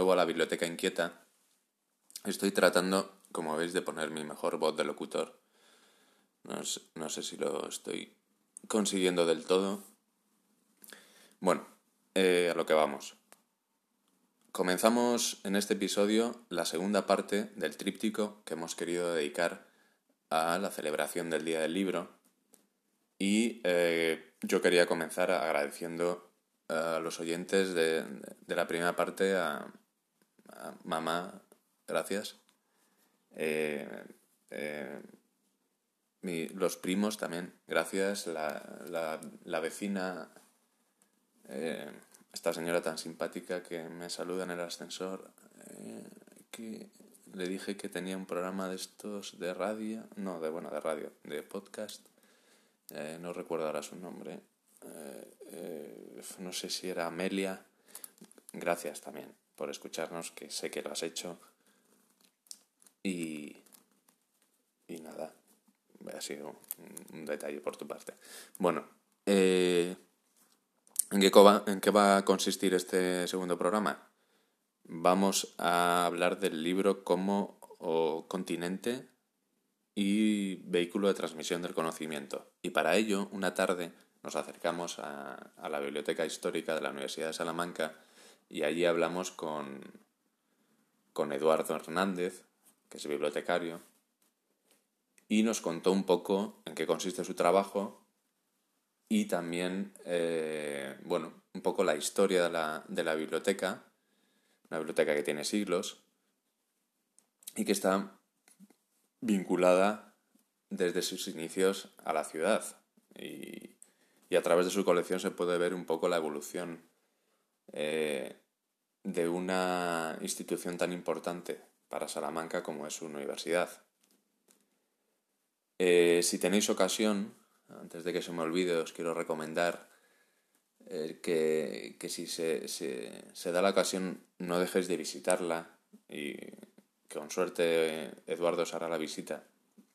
Nuevo a la Biblioteca Inquieta. Estoy tratando, como veis, de poner mi mejor voz de locutor. No sé, si lo estoy consiguiendo del todo. Bueno, eh, a lo que vamos. Comenzamos en este episodio la segunda parte del tríptico que hemos querido dedicar a la celebración del Día del Libro. Y eh, yo quería comenzar agradeciendo a los oyentes de, la primera parte, a, mamá, gracias. Eh, eh, los primos también, gracias. La, la, vecina, eh, esta señora tan simpática que me saluda en el ascensor, que le dije que tenía un programa de estos de radio, no, de bueno, de radio, de podcast. no recuerdo ahora su nombre. Eh, eh, no sé si era Amelia. Gracias también por escucharnos, que sé que lo has hecho. Y, y nada, ha sido un detalle por tu parte. Bueno, eh, ¿en, qué va, ¿en qué va a consistir este segundo programa? Vamos a hablar del libro como continente y vehículo de transmisión del conocimiento. Y para ello, una tarde nos acercamos a, la Biblioteca Histórica de la Universidad de Salamanca y allí hablamos con, con Eduardo Hernández, que es bibliotecario, y nos contó un poco en qué consiste su trabajo y también, eh, bueno, un poco la historia de la, de la biblioteca, una biblioteca que tiene siglos y que está vinculada desde sus inicios a la ciudad. Y, y a través de su colección se puede ver un poco la evolución eh, de una institución tan importante para Salamanca como es su universidad. Eh, si tenéis ocasión, antes de que se me olvide, os quiero recomendar eh, que, si se, se, da la ocasión no dejéis de visitarla y que con suerte Eduardo os hará la visita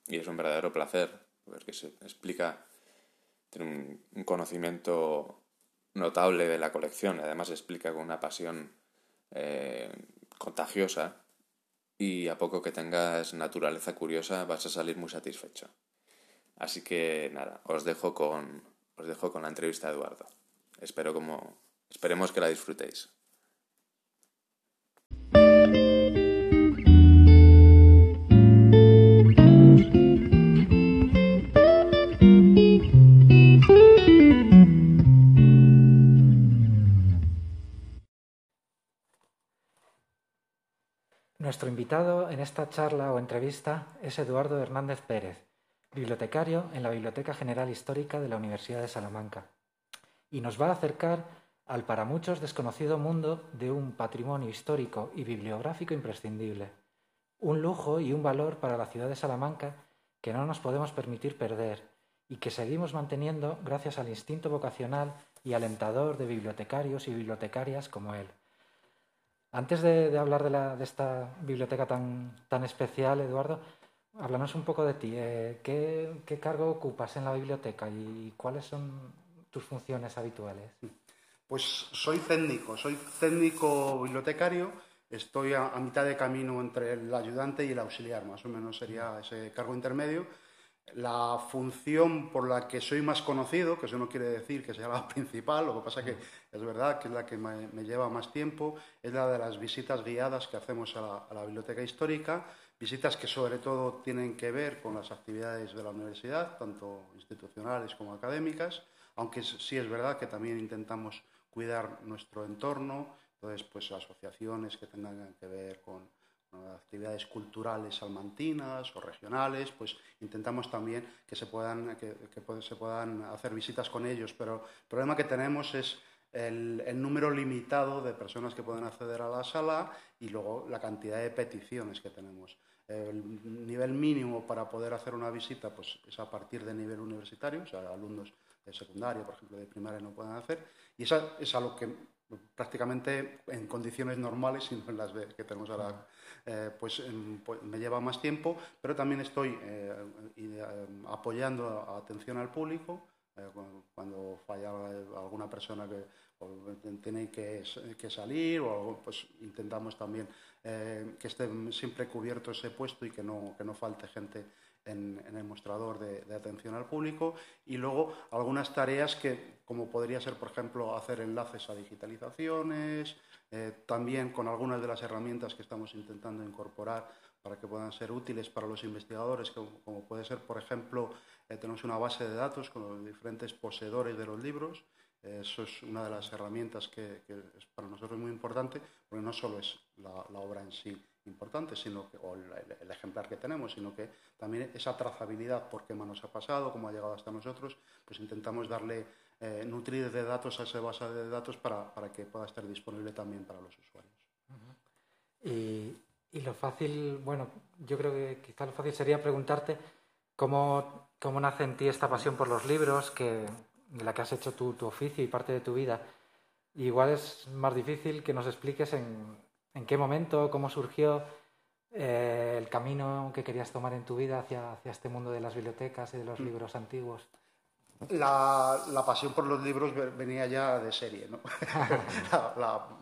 y es un verdadero placer porque se explica tiene un, conocimiento notable de la colección, además explica con una pasión eh, contagiosa y a poco que tengas naturaleza curiosa vas a salir muy satisfecho. Así que nada, os dejo con, os dejo con la entrevista a Eduardo. Espero como, esperemos que la disfrutéis. Nuestro invitado en esta charla o entrevista es Eduardo Hernández Pérez, bibliotecario en la Biblioteca General Histórica de la Universidad de Salamanca, y nos va a acercar al para muchos desconocido mundo de un patrimonio histórico y bibliográfico imprescindible, un lujo y un valor para la ciudad de Salamanca que no nos podemos permitir perder y que seguimos manteniendo gracias al instinto vocacional y alentador de bibliotecarios y bibliotecarias como él. Antes de, hablar de, esta biblioteca tan, especial, Eduardo, háblanos un poco de ti. Eh, ¿qué, cargo ocupas en la biblioteca y cuáles son tus funciones habituales? Pues soy técnico, soy técnico bibliotecario. Estoy a, mitad de camino entre el ayudante y el auxiliar, más o menos sería ese cargo intermedio. La función por la que soy más conocido, que eso no quiere decir que sea la principal, lo que pasa que es verdad que es la que me, lleva más tiempo, es la de las visitas guiadas que hacemos a la, biblioteca histórica, visitas que sobre todo tienen que ver con las actividades de la universidad, tanto institucionales como académicas, aunque sí es verdad que también intentamos cuidar nuestro entorno, entonces pues asociaciones que tengan que ver con actividades culturales salmantinas o regionales, pues intentamos también que se puedan, que, se puedan hacer visitas con ellos, pero el problema que tenemos es el, número limitado de personas que pueden acceder a la sala y luego la cantidad de peticiones que tenemos. El nivel mínimo para poder hacer una visita pues, es a partir de nivel universitario, o sea, alumnos de secundaria, por ejemplo, de primaria no pueden hacer, y eso es a lo que prácticamente en condiciones normales, y no en las que tenemos ahora, eh, pues, pues, me lleva más tiempo, pero también estoy eh, eh, apoyando atención al público, cuando falla alguna persona que tiene que, salir, o pues intentamos también que esté siempre cubierto ese puesto y que no, que no falte gente en, el mostrador de, atención al público y luego algunas tareas que, como podría ser, por ejemplo, hacer enlaces a digitalizaciones, eh, también con algunas de las herramientas que estamos intentando incorporar para que puedan ser útiles para los investigadores, como, puede ser, por ejemplo, eh, tenemos una base de datos con los diferentes poseedores de los libros. eso es una de las herramientas que, es para nosotros muy importante, porque no solo es la obra en sí, importante, sino que, o el, ejemplar que tenemos, sino que también esa trazabilidad, por qué manos ha pasado, cómo ha llegado hasta nosotros, pues intentamos darle, eh, nutrir de datos a esa base de datos para, para, que pueda estar disponible también para los usuarios. y, y, lo fácil, bueno, yo creo que quizá lo fácil sería preguntarte cómo, cómo nace en ti esta pasión por los libros, que, de la que has hecho tu, tu oficio y parte de tu vida. igual es más difícil que nos expliques en, ¿En qué momento, cómo surgió eh, el camino que querías tomar en tu vida hacia, hacia, este mundo de las bibliotecas y de los mm. libros antiguos? La, pasión por los libros venía ya de serie, ¿no?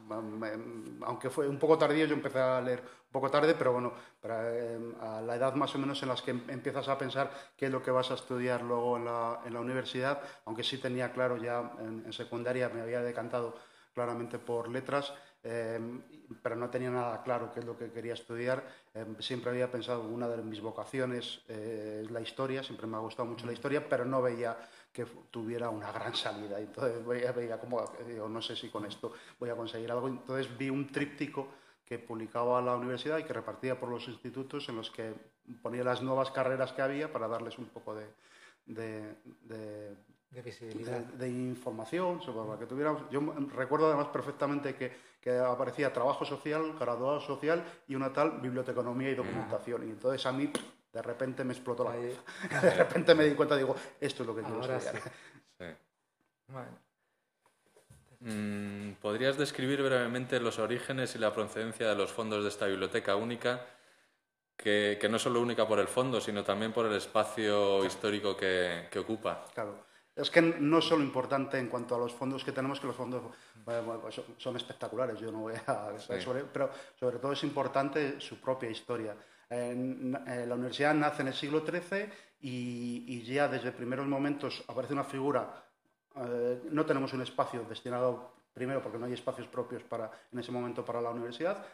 aunque fue un poco tardío, yo empecé a leer un poco tarde, pero bueno, eh, a la edad más o menos en las que empiezas a pensar qué es lo que vas a estudiar luego en la, en la universidad, aunque sí tenía claro ya en secundaria, me había decantado claramente por letras, Em, pero no tenía nada claro qué es lo que quería estudiar. Em, siempre había pensado, una de mis vocaciones eh, es la historia, siempre me ha gustado mucho la historia, pero no veía que tuviera una gran salida. Entonces veía, veía como, digo, no sé si con esto voy a conseguir algo. Entonces vi un tríptico que publicaba la universidad y que repartía por los institutos en los que ponía las nuevas carreras que había para darles un poco de, de de visibilidad. De, información sobre lo que tuviéramos. Yo recuerdo además perfectamente que, que, aparecía trabajo social, graduado social y una tal biblioteconomía y documentación. Y entonces a mí de repente me explotó la cabeza. de repente me di cuenta, digo, esto es lo que quiero estudiar. Sí. Mm, ¿Podrías describir brevemente los orígenes y la procedencia de los fondos de esta biblioteca única? Que, que no solo única por el fondo, sino también por el espacio histórico que, que ocupa. Claro. Es que no es solo importante en cuanto a los fondos que tenemos, que los fondos son espectaculares, yo no voy a... pero sobre todo es importante su propia historia. la universidad nace en el siglo XIII y, ya desde primeros momentos aparece una figura, eh, no tenemos un espacio destinado primero porque no hay espacios propios para, en ese momento para la universidad,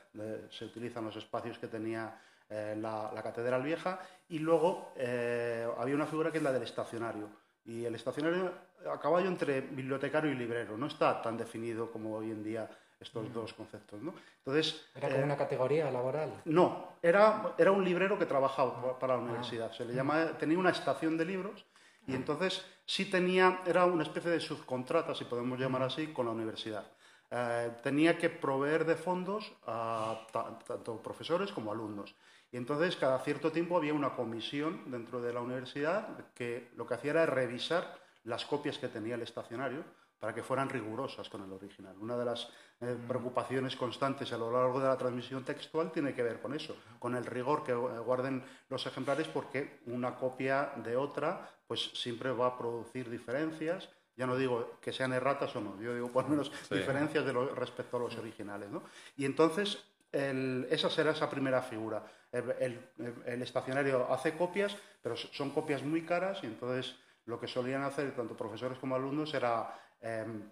se utilizan los espacios que tenía eh, la, Catedral Vieja, y luego eh, había una figura que es la del estacionario. Y el estacionario a caballo entre bibliotecario y librero. No está tan definido como hoy en día estos dos conceptos. ¿no? Entonces, ¿Era como eh, una categoría laboral? No, era, era un librero que trabajaba para la universidad. Se le llama, tenía una estación de libros y entonces sí tenía, era una especie de subcontrata, si podemos llamar así, con la universidad. Eh, tenía que proveer de fondos a tanto profesores como alumnos. Y entonces cada cierto tiempo había una comisión dentro de la universidad que lo que hacía era revisar las copias que tenía el estacionario para que fueran rigurosas con el original. Una de las eh, mm. preocupaciones constantes a lo largo de la transmisión textual tiene que ver con eso, con el rigor que guarden los ejemplares porque una copia de otra pues siempre va a producir diferencias. Ya no digo que sean erratas o no, yo digo por lo menos diferencias de respecto a los originales. ¿no? Y entonces esa será esa primera figura. El, estacionario hace copias, pero son copias muy caras y entonces lo que solían hacer tanto profesores como alumnos era em,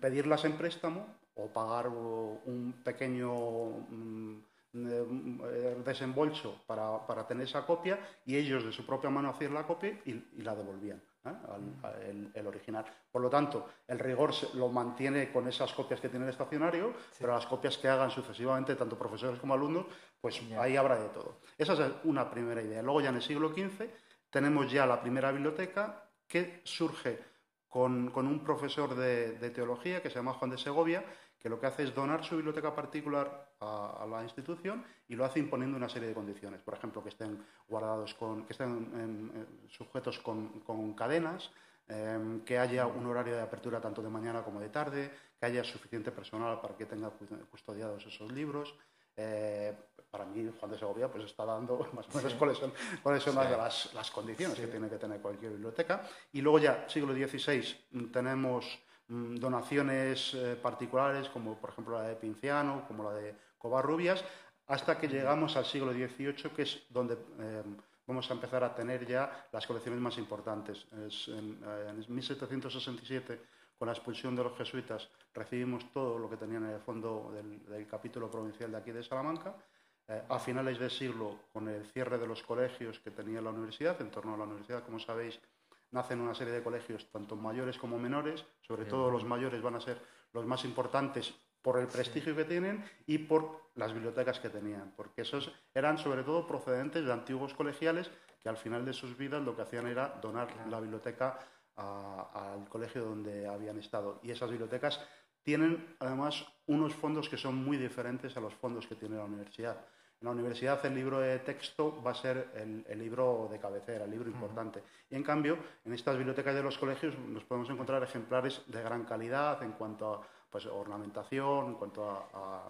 pedirlas en préstamo o pagar un pequeño mm, eh, desembolso para, tener esa copia y ellos de su propia mano hacían la copia y, la devolvían ¿eh? al, el, original. Por lo tanto, el rigor lo mantiene con esas copias que tiene el estacionario, pero las copias que hagan sucesivamente tanto profesores como alumnos, pues ahí habrá de todo. Esa es una primera idea. Luego ya en el siglo XV tenemos ya la primera biblioteca que surge con, un profesor de, de teología que se llama Juan de Segovia, que lo que hace es donar su biblioteca particular a, la institución y lo hace imponiendo una serie de condiciones. Por ejemplo, que estén guardados con, que estén sujetos con, cadenas, em, que haya un horario de apertura tanto de mañana como de tarde, que haya suficiente personal para que tenga custodiados esos libros. Eh, para mí, Juan de Segovia pues está dando más o menos cuáles son, las, las, condiciones que tiene que tener cualquier biblioteca. Y luego ya, siglo XVI, tenemos Mm, donaciones eh, particulares, como por ejemplo la de Pinciano, como la de Covarrubias, hasta que llegamos al siglo XVIII, que es donde eh, vamos a empezar a tener ya las colecciones más importantes. en, 1767, con la expulsión de los jesuitas, recibimos todo lo que tenían en el fondo del, capítulo provincial de aquí de Salamanca. Eh, a finales del siglo, con el cierre de los colegios que tenía la universidad, en torno a la universidad, como sabéis, nacen una serie de colegios, tanto mayores como menores, sobre todo los mayores van a ser los más importantes por el prestigio que tienen y por las bibliotecas que tenían, porque esos eran sobre todo procedentes de antiguos colegiales que al final de sus vidas lo que hacían era donar la biblioteca al colegio donde habían estado. Y esas bibliotecas tienen además unos fondos que son muy diferentes a los fondos que tiene la universidad. En la universidad el libro de texto va a ser el, libro de cabecera, el libro importante. Y en cambio, en estas bibliotecas de los colegios nos podemos encontrar ejemplares de gran calidad en cuanto a pues, ornamentación, en cuanto a,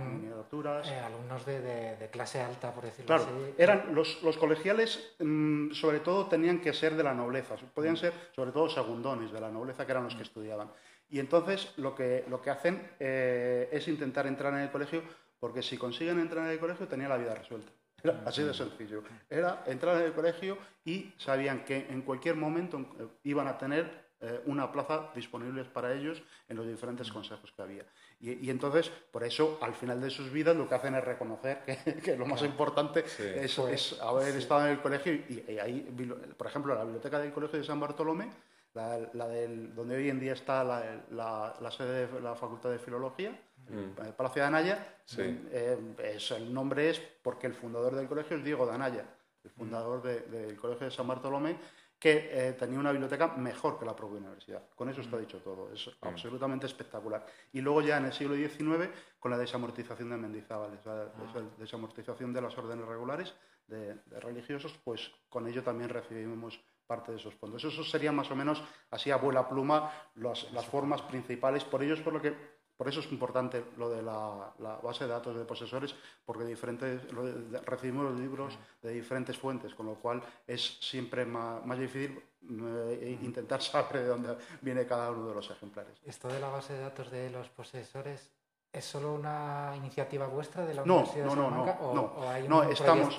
miniaturas. Eh, alumnos de, clase alta, por decirlo así. Claro, eran los, colegiales, mm, sobre todo, tenían que ser de la nobleza. Podían ser, sobre todo, segundones de la nobleza, que eran los que estudiaban. Y entonces lo que, lo que hacen eh, es intentar entrar en el colegio porque si consiguen entrar en el colegio tenía la vida resuelta. Era así de sencillo. Era entrar en el colegio y sabían que en cualquier momento eh, iban a tener eh, una plaza disponible para ellos en los diferentes consejos que había. Y, entonces, por eso, al final de sus vidas, lo que hacen es reconocer que, lo más importante es, haber estado en el colegio. Y, ahí, por ejemplo, la biblioteca del Colegio de San Bartolomé, la, del, donde hoy en día está la sede de la Facultad de Filología, Mm. el Palacio de Anaya, eh, el nombre es porque el fundador del colegio es Diego de Anaya, el fundador del Colegio de San Bartolomé, que eh, tenía una biblioteca mejor que la propia universidad. Con eso está mm. dicho todo, es mm. absolutamente espectacular. Y luego ya en el siglo XIX, con la desamortización de Mendizábal, la ah. desamortización de las órdenes regulares de, religiosos, pues con ello también recibimos parte de esos fondos. Eso sería más o menos, así a vuela pluma, las, las formas principales. Por ello es por lo que por eso es importante lo de la, base de datos de posesores, porque diferentes, recibimos los libros de diferentes fuentes, con lo cual es siempre más, difícil eh, intentar saber de dónde viene cada uno de los ejemplares. ¿Esto de la base de datos de los posesores ¿Es solo una iniciativa vuestra de la Universidad de Salamanca? No, no, no, o hay no, estamos.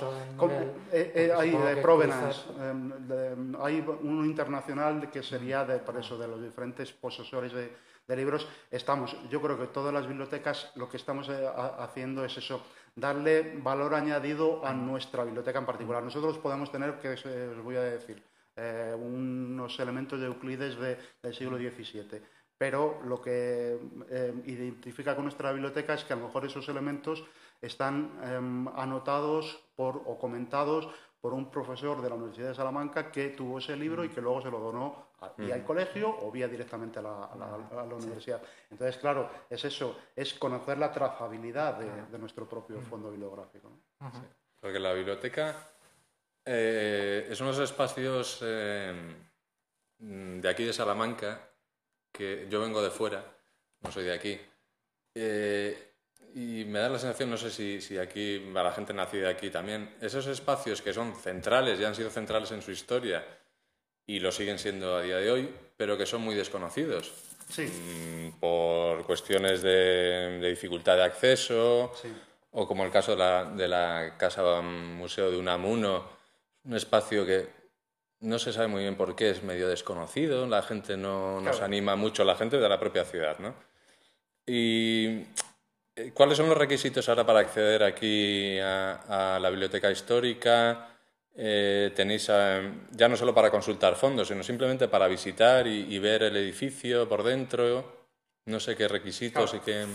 Eh, eh, hay de provenance, em, hay uno internacional que sería de, por eso, de los diferentes posesores de, de libros, estamos, yo creo que todas las bibliotecas lo que estamos eh, haciendo es eso, darle valor añadido a nuestra biblioteca en particular. Nosotros podemos tener, que os voy a decir, eh, unos elementos de Euclides del siglo XVII, pero lo que eh, identifica con nuestra biblioteca es que a lo mejor esos elementos están em, anotados por, o comentados por un profesor de la Universidad de Salamanca que tuvo ese libro y que luego se lo donó vía al colegio o vía directamente a la, universidad. Entonces, claro, es eso, es conocer la trazabilidad de, nuestro propio fondo bibliográfico. Porque la biblioteca eh, es unos espacios eh, de aquí de Salamanca, que yo vengo de fuera, no soy de aquí, eh, y me da la sensación, no sé si, si aquí, a la gente nacida aquí también, esos espacios que son centrales, ya han sido centrales en su historia y lo siguen siendo a día de hoy, pero que son muy desconocidos. Sí. Mm, por cuestiones de, dificultad de acceso o como el caso de la, de la Casa Museo de Unamuno, un espacio que no se sabe muy bien por qué, es medio desconocido, la gente no nos anima mucho, la gente de la propia ciudad, ¿no? ¿Y eh, cuáles son los requisitos ahora para acceder aquí a, la biblioteca histórica? Eh, tenéis ya no solo para consultar fondos, sino simplemente para visitar y, ver el edificio por dentro. No sé qué requisitos y qué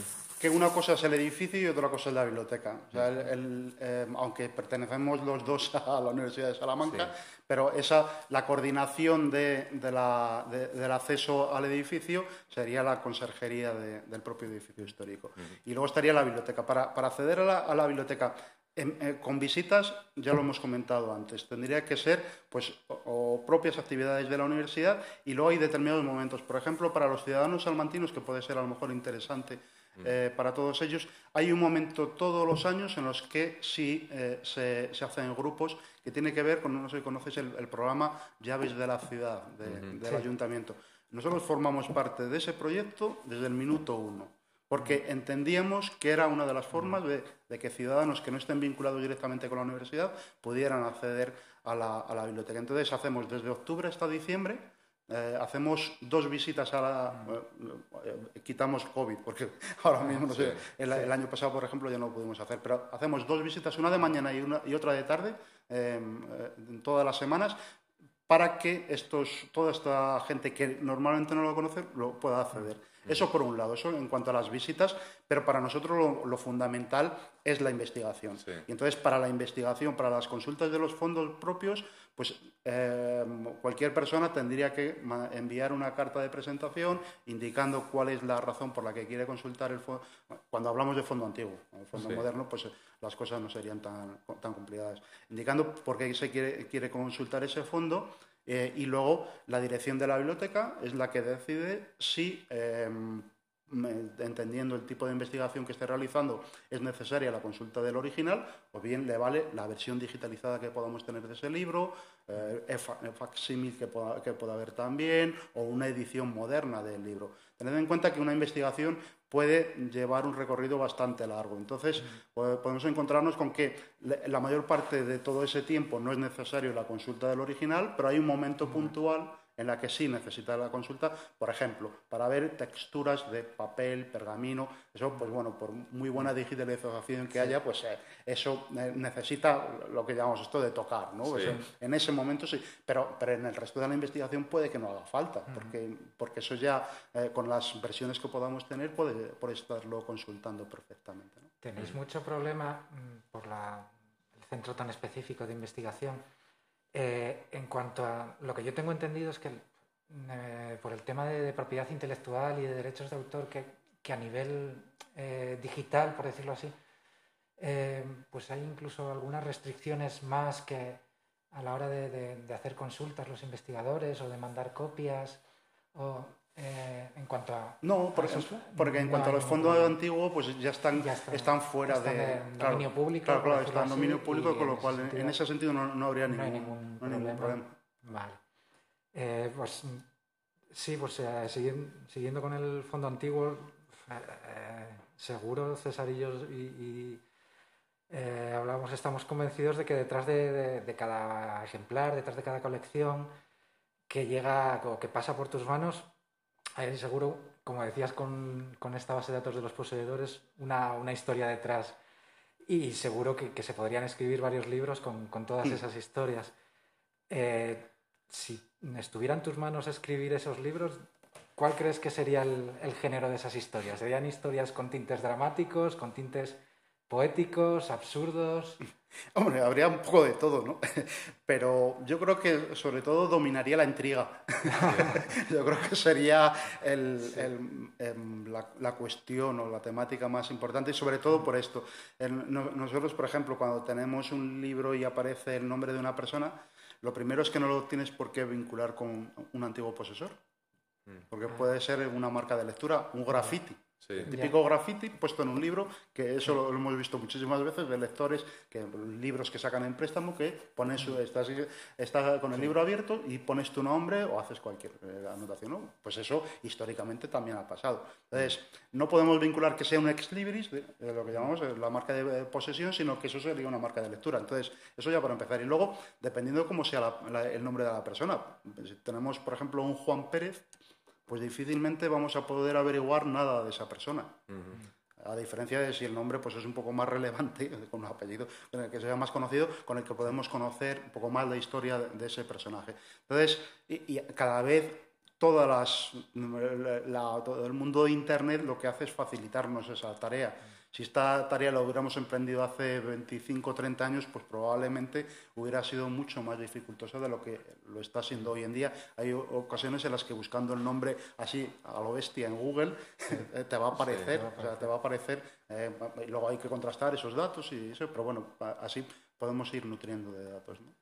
que una cosa es el edificio y otra cosa es la biblioteca. Eh, aunque pertenecemos los dos a la Universidad de Salamanca, pero esa, la coordinación de, del acceso al edificio sería la conserjería del propio edificio histórico. Y luego estaría la biblioteca. Para, acceder a la, biblioteca eh, con visitas, ya lo hemos comentado antes, tendría que ser pues, o, propias actividades de la universidad y luego hay determinados momentos. Por ejemplo, para los ciudadanos salmantinos, que puede ser a lo mejor interesante eh, para todos ellos. Hay un momento todos los años en los que sí eh, se, hacen grupos que tiene que ver con, no sé si conoces el, programa Llaves de la Ciudad del Ayuntamiento. Nosotros formamos parte de ese proyecto desde el minuto uno, porque entendíamos que era una de las formas de, que ciudadanos que no estén vinculados directamente con la universidad pudieran acceder a la, a la biblioteca. Entonces hacemos desde octubre hasta diciembre eh, hacemos dos visitas a la... Eh, quitamos COVID, porque ahora mismo, no sé, el, año pasado, por ejemplo, ya no lo pudimos hacer, pero hacemos dos visitas, una de mañana y, una, y otra de tarde, em, eh, todas las semanas, para que estos, toda esta gente que normalmente no lo conoce lo pueda acceder. Eso por un lado, eso en cuanto a las visitas, pero para nosotros lo, fundamental es la investigación. Y entonces para la investigación, para las consultas de los fondos propios, pues eh, cualquier persona tendría que enviar una carta de presentación indicando cuál es la razón por la que quiere consultar el fondo. Cuando hablamos de fondo antiguo, el fondo moderno, pues las cosas no serían tan, tan complicadas. Indicando por qué se quiere, quiere consultar ese fondo eh, y luego la dirección de la biblioteca es la que decide si, em, entendiendo el tipo de investigación que esté realizando, es necesaria la consulta del original o bien le vale la versión digitalizada que podamos tener de ese libro, eh, el facsímil que pueda, que pueda haber también o una edición moderna del libro. Tened en cuenta que una investigación puede llevar un recorrido bastante largo. Entonces, podemos encontrarnos con que la mayor parte de todo ese tiempo no es necesario la consulta del original, pero hay un momento puntual en la que sí necesita la consulta, por ejemplo, para ver texturas de papel, pergamino, eso, pues bueno, por muy buena digitalización que haya, pues eh, eso eh, necesita lo que llamamos esto de tocar, ¿no? En ese momento sí, pero, pero en el resto de la investigación puede que no haga falta, porque, porque eso ya, eh, con las versiones que podamos tener, puede, por estarlo consultando perfectamente. ¿Tenéis mucho problema mm, por el centro tan específico de investigación? Eh, en cuanto a lo que yo tengo entendido es que eh, por el tema de, propiedad intelectual y de derechos de autor, que, a nivel eh, digital, por decirlo así, pues hay incluso algunas restricciones más que a la hora de, hacer consultas los investigadores o de mandar copias. O, en cuanto a. No, por ejemplo, porque en cuanto a los fondos antiguos, pues ya están, están, fuera de, dominio público. Claro, claro, están en dominio público, con lo cual en, ese sentido no, habría ningún, problema. Vale. Eh, pues sí, pues eh, siguiendo, con el fondo antiguo, eh, seguro, Cesarillos y, hablamos, estamos convencidos de que detrás de, de, cada ejemplar, detrás de cada colección que llega o que pasa por tus manos, hay seguro, como decías con, esta base de datos de los poseedores, una, historia detrás. Y seguro que, se podrían escribir varios libros con, todas mm. esas historias. Eh, si estuviera en tus manos escribir esos libros, ¿cuál crees que sería el género de esas historias? ¿Serían historias con tintes dramáticos, con tintes poéticos, absurdos? Hombre, habría un poco de todo, ¿no? Pero yo creo que sobre todo dominaría la intriga. yo creo que sería em, la, cuestión o la temática más importante y sobre todo por esto. nosotros, por ejemplo, cuando tenemos un libro y aparece el nombre de una persona, lo primero es que no lo tienes por qué vincular con un antiguo posesor. Mm. Porque puede ser una marca de lectura, un graffiti. Sí. Típico graffiti puesto en un libro, que eso lo, lo hemos visto muchísimas veces de lectores, que libros que sacan en préstamo, que pones su, estás, estás con el libro abierto y pones tu nombre o haces cualquier eh, anotación. ¿no? Pues eso históricamente también ha pasado. Entonces, no podemos vincular que sea un ex libris, de, de lo que llamamos eh, la marca de posesión, sino que eso sería una marca de lectura. Entonces, eso ya para empezar. Y luego, dependiendo de cómo sea la- la- el nombre de la persona, si tenemos, por ejemplo, un Juan Pérez, pues difícilmente vamos a poder averiguar nada de esa persona. A diferencia de si el nombre pues, es un poco más relevante, con un apellido con el que sea más conocido, con el que podemos conocer un poco más la historia de, de ese personaje. Entonces, y, y cada vez todas las, la- todo el mundo de Internet lo que hace es facilitarnos esa tarea. Si esta tarea la hubiéramos emprendido hace 25 o 30 años, pues probablemente hubiera sido mucho más dificultosa de lo que lo está siendo hoy en día. Hay ocasiones en las que buscando el nombre así a lo bestia en Google eh, te va a aparecer, o sea, te va a aparecer. eh, y luego hay que contrastar esos datos y eso, pero bueno, así podemos ir nutriendo de datos. ¿no?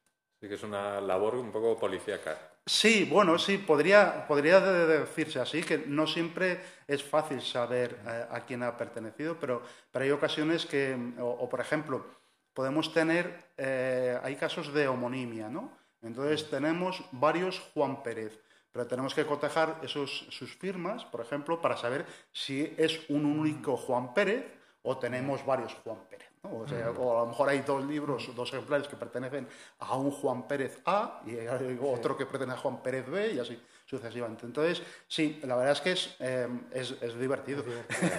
Sí que es una labor un poco policíaca. Sí, bueno, sí, podría, podría de- de decirse así, que no siempre es fácil saber eh, a quién ha pertenecido, pero, pero hay ocasiones que, o, o, por ejemplo, podemos tener, eh, hay casos de homonimia, ¿no? Entonces tenemos varios Juan Pérez, pero tenemos que cotejar esos, sus firmas, por ejemplo, para saber si es un único Juan Pérez o tenemos varios Juan Pérez. ¿No? O, sea, o a lo mejor hay dos libros, dos ejemplares que pertenecen a un Juan Pérez A y otro que pertenece a Juan Pérez B y así sucesivamente. Entonces, sí, la verdad es que es, eh, es, es divertido.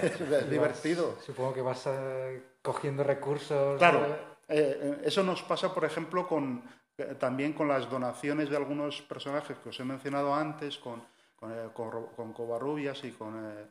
Es divertido. Supongo que vas eh, cogiendo recursos. Claro, eh, eh, eso nos pasa, por ejemplo, con, eh, también con las donaciones de algunos personajes que os he mencionado antes, con, con, eh, con, con Covarrubias y con eh,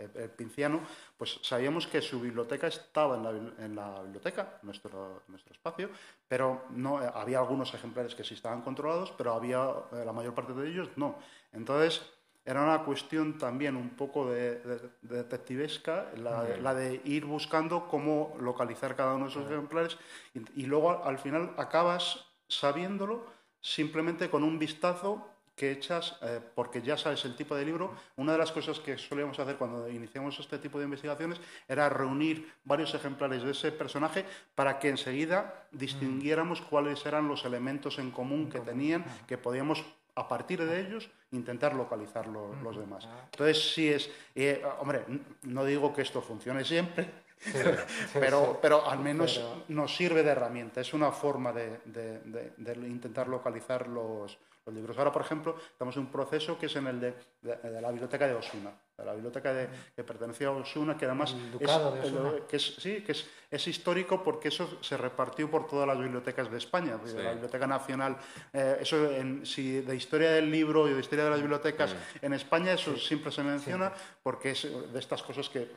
eh, el Pinciano, pues sabíamos que su biblioteca estaba en la, en la biblioteca, nuestro, nuestro espacio, pero no, eh, había algunos ejemplares que sí estaban controlados, pero había eh, la mayor parte de ellos no. Entonces, era una cuestión también un poco de, de- de detectivesca, la, de- la de ir buscando cómo localizar cada uno de esos ejemplares y, y luego al, al final acabas sabiéndolo simplemente con un vistazo que echas, eh, porque ya sabes el tipo de libro. Una de las cosas que solíamos hacer cuando iniciamos este tipo de investigaciones era reunir varios ejemplares de ese personaje para que enseguida distinguiéramos cuáles eran los elementos en común que tenían, que podíamos a partir de ellos intentar localizar lo- los demás. Entonces sí es, eh, hombre, no digo que esto funcione siempre, pero, pero al menos Pero- nos sirve de herramienta, es una forma de, de- de- de intentar localizar los, los libros. Ahora, por ejemplo, estamos en un proceso que es en el de, de- de la biblioteca de Osuna, de la biblioteca de- que pertenecía a Osuna, que además es, Osuna. que es- sí, que es, es histórico porque eso se repartió por todas las bibliotecas de España, de la Biblioteca Nacional. eh, eso, en, si de historia del libro y de historia de las bibliotecas en España, eso siempre se menciona porque es de estas cosas que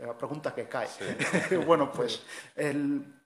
la pregunta que cae. bueno, pues el-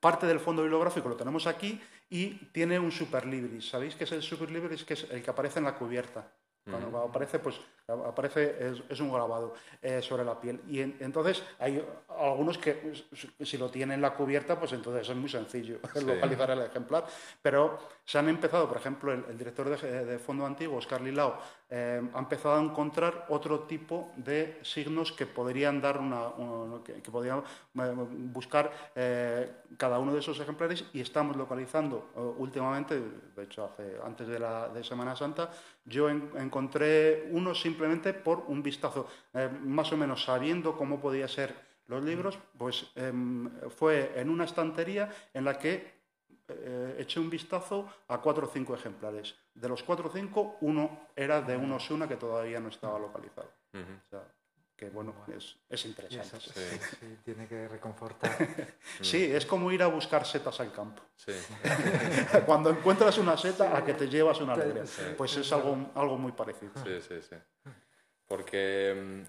parte del fondo bibliográfico lo tenemos aquí y tiene un superlibris. ¿Sabéis qué es el superlibris? Que es el que aparece en la cubierta. Cuando cuando aparece, pues aparece, es, es un grabado eh, sobre la piel. Y en- entonces hay algunos que si lo tienen en la cubierta, pues entonces es muy sencillo localizar el ejemplar. Pero se han empezado, por ejemplo, el, el director de, de Fondo Antiguo, Oscar Lilao, eh, ha empezado a encontrar otro tipo de signos que podrían dar una, un- que, que podrían eh, buscar eh, cada uno de esos ejemplares y estamos localizando eh, últimamente, de hecho hace, antes de la de Semana Santa, yo en- encontré uno simplemente por un vistazo, eh, más o menos sabiendo cómo podía ser los libros, pues em, fue en una estantería en la que eh, eché un vistazo a cuatro o cinco ejemplares. De los cuatro o cinco, uno era de un Osuna que todavía no estaba localizado. O sea, que bueno, es, es interesante. eso sí, sí, tiene que reconfortar. Sí, es como ir a buscar setas al campo. Sí. Cuando encuentras una seta, a que te llevas una alegría. Pues es algo, algo muy parecido. Sí, sí, sí. Porque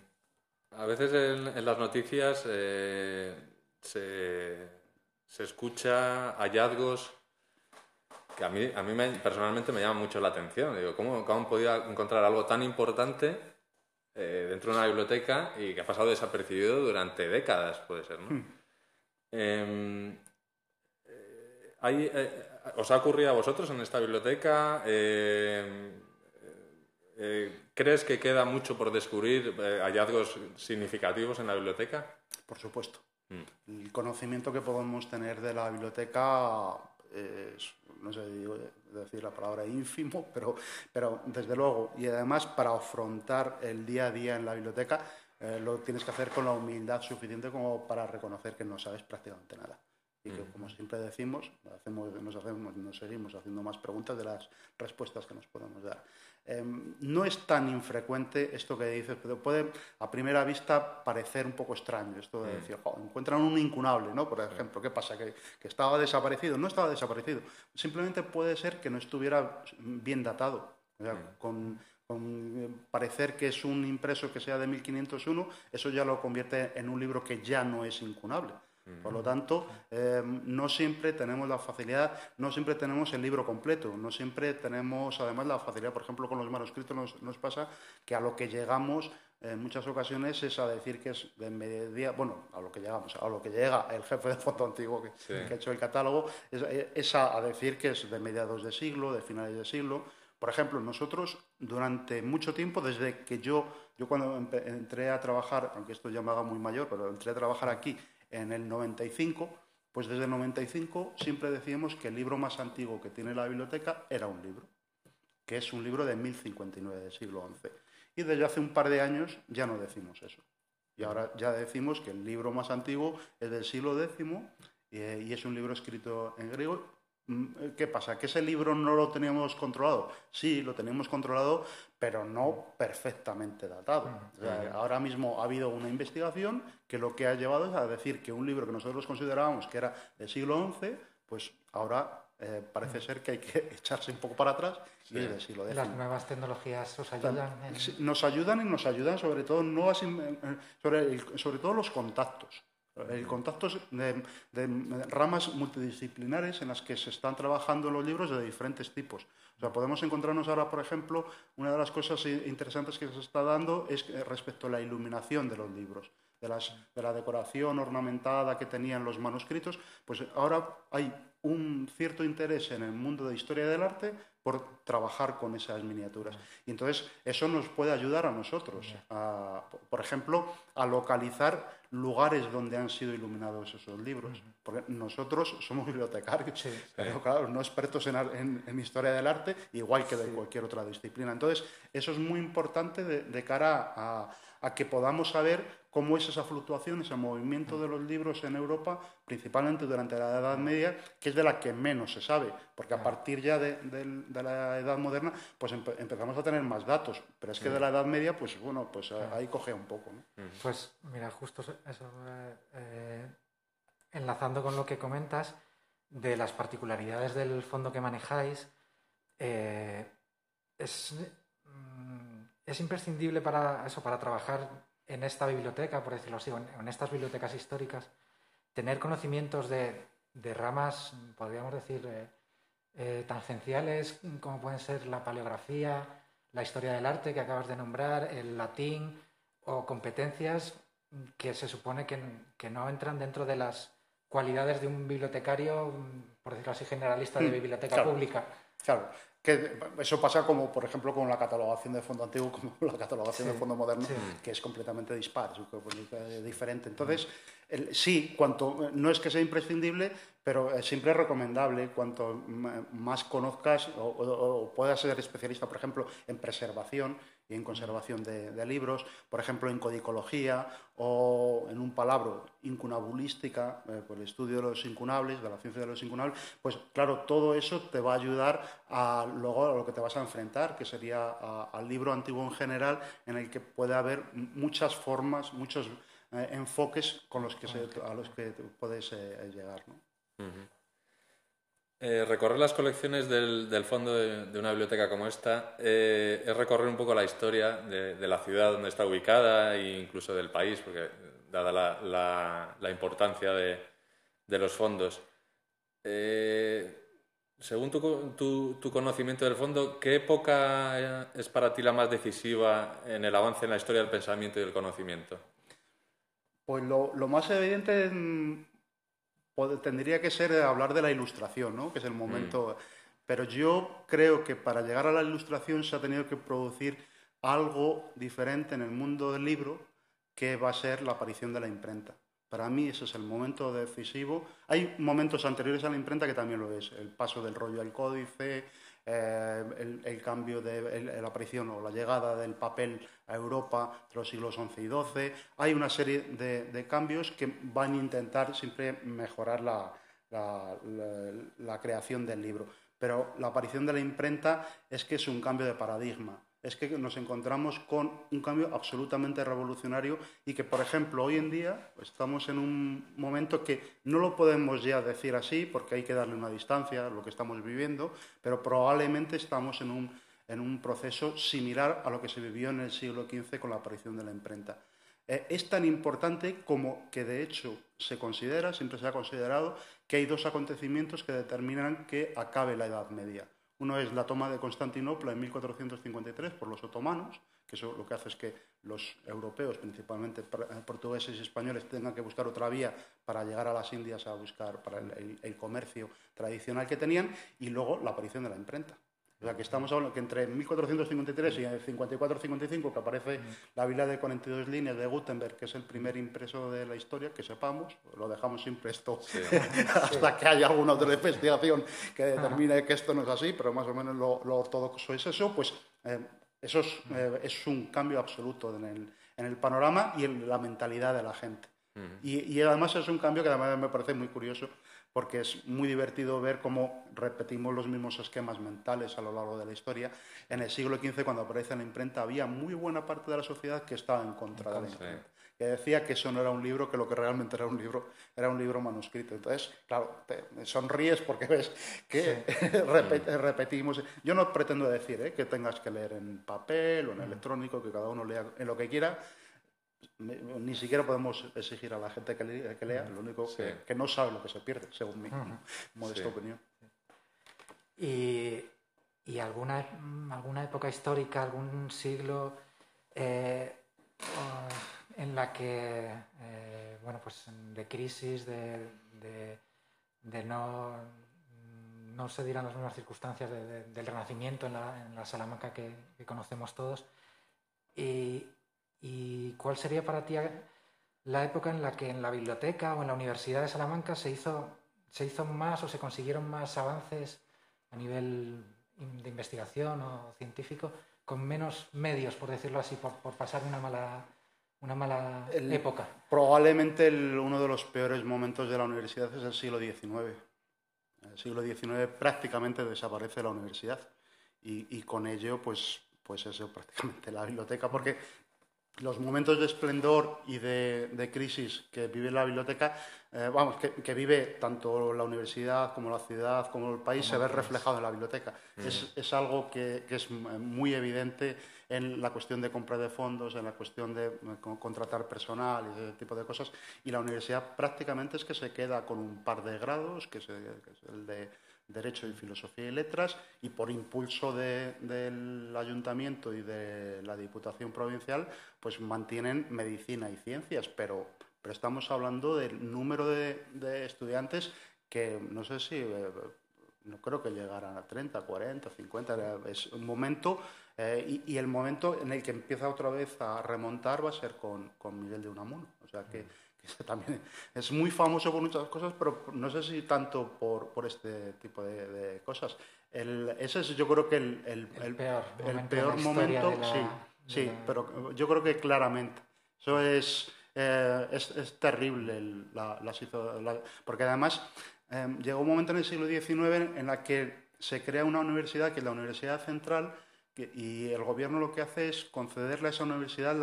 mm, a veces en, en las noticias eh, se, se escucha hallazgos que a mí, a mí me- personalmente me llaman mucho la atención. Digo, ¿cómo, cómo han podido encontrar algo tan importante eh, dentro de una biblioteca y que ha pasado desapercibido durante décadas, puede ser, ¿no? Em, eh, hay, eh, ¿Os ha ocurrido a vosotros en esta biblioteca? Eh, ¿Crees que queda mucho por descubrir, hallazgos significativos en la biblioteca? Por supuesto. Mm. El conocimiento que podemos tener de la biblioteca es, no sé decir la palabra ínfimo, pero, pero desde luego, y además para afrontar el día a día en la biblioteca, eh, lo tienes que hacer con la humildad suficiente como para reconocer que no sabes prácticamente nada. Y que, como siempre decimos, hacemos, nos, hacemos, nos seguimos haciendo más preguntas de las respuestas que nos podemos dar. Em, no es tan infrecuente esto que dices, pero puede a primera vista parecer un poco extraño esto de decir, encuentran un incunable, ¿no? Por ejemplo, ¿qué pasa? ¿Que, estaba desaparecido. No estaba desaparecido. Simplemente puede ser que no estuviera bien datado. con, con parecer que es un impreso que sea de 1501, eso ya lo convierte en un libro que ya no es incunable. Por lo tanto, eh, no siempre tenemos la facilidad, no siempre tenemos el libro completo, no siempre tenemos además la facilidad, por ejemplo, con los manuscritos nos, pasa que a lo que llegamos en muchas ocasiones es a decir que es de media, bueno, a lo que llegamos, a lo que llega el jefe de foto antiguo que, ha hecho el catálogo, es, a, decir que es de mediados de siglo, de finales de siglo, por ejemplo, nosotros durante mucho tiempo, desde que yo, yo cuando entré a trabajar, aunque esto ya me haga muy mayor, pero entré a trabajar aquí en el 95, pues desde el 95 siempre decíamos que el libro más antiguo que tiene la biblioteca era un libro, que es un libro de 1059 del siglo XI. Y desde hace un par de años ya no decimos eso. Y ahora ya decimos que el libro más antiguo es del siglo X eh, y es un libro escrito en griego ¿Qué pasa? ¿Que ese libro no lo teníamos controlado? Sí, lo teníamos controlado, pero no perfectamente datado. Mm, ahora mismo ha habido una investigación que lo que ha llevado es a decir que un libro que nosotros considerábamos que era del siglo XI, pues ahora eh, parece mm. ser que hay que echarse un poco para atrás y es del siglo. ¿Las nuevas tecnologías os ayudan? Nos ayudan y nos ayudan sobre todo, no sobre, sobre todo los contactos. El contacto de, de, ramas multidisciplinares en las que se están trabajando los libros de diferentes tipos. O sea, podemos encontrarnos ahora, por ejemplo, una de las cosas interesantes que se está dando es respecto a la iluminación de los libros, de, las, de la decoración ornamentada que tenían los manuscritos, pues ahora hay un cierto interés en el mundo de historia del arte por trabajar con esas miniaturas. Y entonces eso nos puede ayudar a nosotros, por ejemplo, a localizar lugares donde han sido iluminados esos libros. Porque nosotros somos bibliotecarios, pero claro, no expertos en, historia del arte, igual que de cualquier otra disciplina. Entonces, eso es muy importante de, cara a, a que podamos saber cómo es esa fluctuación, ese movimiento de los libros en Europa, principalmente durante la Edad Media, que es de la que menos se sabe, porque a partir ya de, la Edad Moderna, pues empezamos a tener más datos, pero es que de la Edad Media, pues bueno, pues ahí coge un poco. Pues mira, justo eso, eh, eh, enlazando con lo que comentas, de las particularidades del fondo que manejáis, eh, es, mm, es imprescindible para eso, para trabajar en esta biblioteca, por decirlo así, en, estas bibliotecas históricas, tener conocimientos de, ramas, podríamos decir, eh, eh, tangenciales, como pueden ser la paleografía, la historia del arte que acabas de nombrar, el latín, o competencias que se supone que, no entran dentro de las cualidades de un bibliotecario, por decirlo así, generalista de hmm, biblioteca pública. Claro, que eso pasa como, por ejemplo, con la catalogación de fondo antiguo, como la catalogación de fondo moderno, que es completamente dispar, es diferente. Entonces, sí, cuanto, no es que sea imprescindible, pero siempre es recomendable cuanto más conozcas o, puedas ser especialista, por ejemplo, en preservación y en conservación de, libros, por ejemplo, en codicología o en un palabra incunabulística, eh, por el estudio de los incunables, de la ciencia de los incunables, pues claro, todo eso te va a ayudar a luego a lo que te vas a enfrentar, que sería al libro antiguo en general, en el que puede haber muchas formas, muchos eh, enfoques con los que a los que puedes eh, llegar. ¿no? Eh, recorrer las colecciones del, fondo de, una biblioteca como esta eh, es recorrer un poco la historia de, la ciudad donde está ubicada e incluso del país, porque dada la, importancia de, los fondos. Eh, según tu, tu, conocimiento del fondo, ¿qué época es para ti la más decisiva en el avance en la historia del pensamiento y del conocimiento? Pues lo, lo más evidente tendría que ser hablar de la ilustración, ¿no? que es el momento. Mm. Pero yo creo que para llegar a la ilustración se ha tenido que producir algo diferente en el mundo del libro que va a ser la aparición de la imprenta. Para mí ese es el momento decisivo. Hay momentos anteriores a la imprenta que también lo es. El paso del rollo al códice, eh, el, cambio de la aparición o la llegada del papel a Europa entre los siglos XI y XII. Hay una serie de, cambios que van a intentar siempre mejorar la, la creación del libro. Pero la aparición de la imprenta es que es un cambio de paradigma es que nos encontramos con un cambio absolutamente revolucionario y que, por ejemplo, hoy en día estamos en un momento que no lo podemos ya decir así porque hay que darle una distancia a lo que estamos viviendo, pero probablemente estamos en un, en un proceso similar a lo que se vivió en el siglo XV con la aparición de la imprenta. Eh, es tan importante como que, de hecho, se considera, siempre se ha considerado, que hay dos acontecimientos que determinan que acabe la Edad Media. Uno es la toma de Constantinopla en 1453 por los otomanos, que eso lo que hace es que los europeos, principalmente eh, portugueses y españoles, tengan que buscar otra vía para llegar a las Indias a buscar para el comercio tradicional que tenían, y luego la aparición de la imprenta. O sea, que estamos hablando que entre 1453 y 54-55, que aparece la Biblia de 42 líneas de Gutenberg, que es el primer impreso de la historia, que sepamos, lo dejamos siempre esto hasta que haya alguna otra investigación que determine que esto no es así, pero más o menos lo, ortodoxo es eso, pues eh, eso eh, es, un cambio absoluto en el, en el, panorama y en la mentalidad de la gente. y, y además es un cambio que además me parece muy curioso, porque es muy divertido ver cómo repetimos los mismos esquemas mentales a lo largo de la historia. En el siglo XV, cuando aparece la imprenta, había muy buena parte de la sociedad que estaba en contra de la imprenta, que decía que eso no era un libro, que lo que realmente era un libro era un libro manuscrito. Entonces, claro, te sonríes porque ves que repetimos. Yo no pretendo decir ¿eh? que tengas que leer en papel o en electrónico, que cada uno lea en lo que quiera, ni siquiera podemos exigir a la gente que, lea, lo único que, no sabe lo que se pierde, según mi modesta opinión. ¿Y, y alguna, alguna época histórica, algún siglo eh, en la que, eh, bueno, pues de crisis, de, de, no, no se dieran las mismas circunstancias del renacimiento en la, en la Salamanca que, que conocemos todos? Y, ¿Y cuál sería para ti la época en la que en la biblioteca o en la Universidad de Salamanca se hizo, se hizo más o se consiguieron más avances a nivel de investigación o científico con menos medios, por decirlo así, por, pasar una mala, una mala época? Probablemente uno de los peores momentos de la universidad es el siglo XIX. En el siglo XIX prácticamente desaparece la universidad y, y con ello, pues, pues eso, prácticamente la biblioteca, porque los momentos de esplendor y de, crisis que vive la biblioteca, eh, vamos, que, vive tanto la universidad como la ciudad como el país, se ve reflejado en la biblioteca. Mm. Es, algo que, es muy evidente en la cuestión de compra de fondos, en la cuestión de eh, contratar personal y ese tipo de cosas. Y la universidad prácticamente es que se queda con un par de grados, que es el de Derecho y Filosofía y Letras y por impulso del Ayuntamiento y de la Diputación Provincial, pues mantienen Medicina y Ciencias, pero, pero estamos hablando del número de, estudiantes que no sé si, eh, no creo que llegaran a 30, 40, 50, es un momento eh, y, el momento en el que empieza otra vez a remontar va a ser con, con Miguel de Unamuno. O sea que que también es muy famoso por muchas cosas, pero no sé si tanto por, por este tipo de, cosas. El, ese es yo creo que el, el, peor, el peor momento, sí, sí, pero yo creo que claramente. Eso es, eh, es, es, terrible la, la, porque además eh, llegó un momento en el siglo XIX en la que se crea una universidad, que es la Universidad Central, y el gobierno lo que hace es concederle a esa universidad,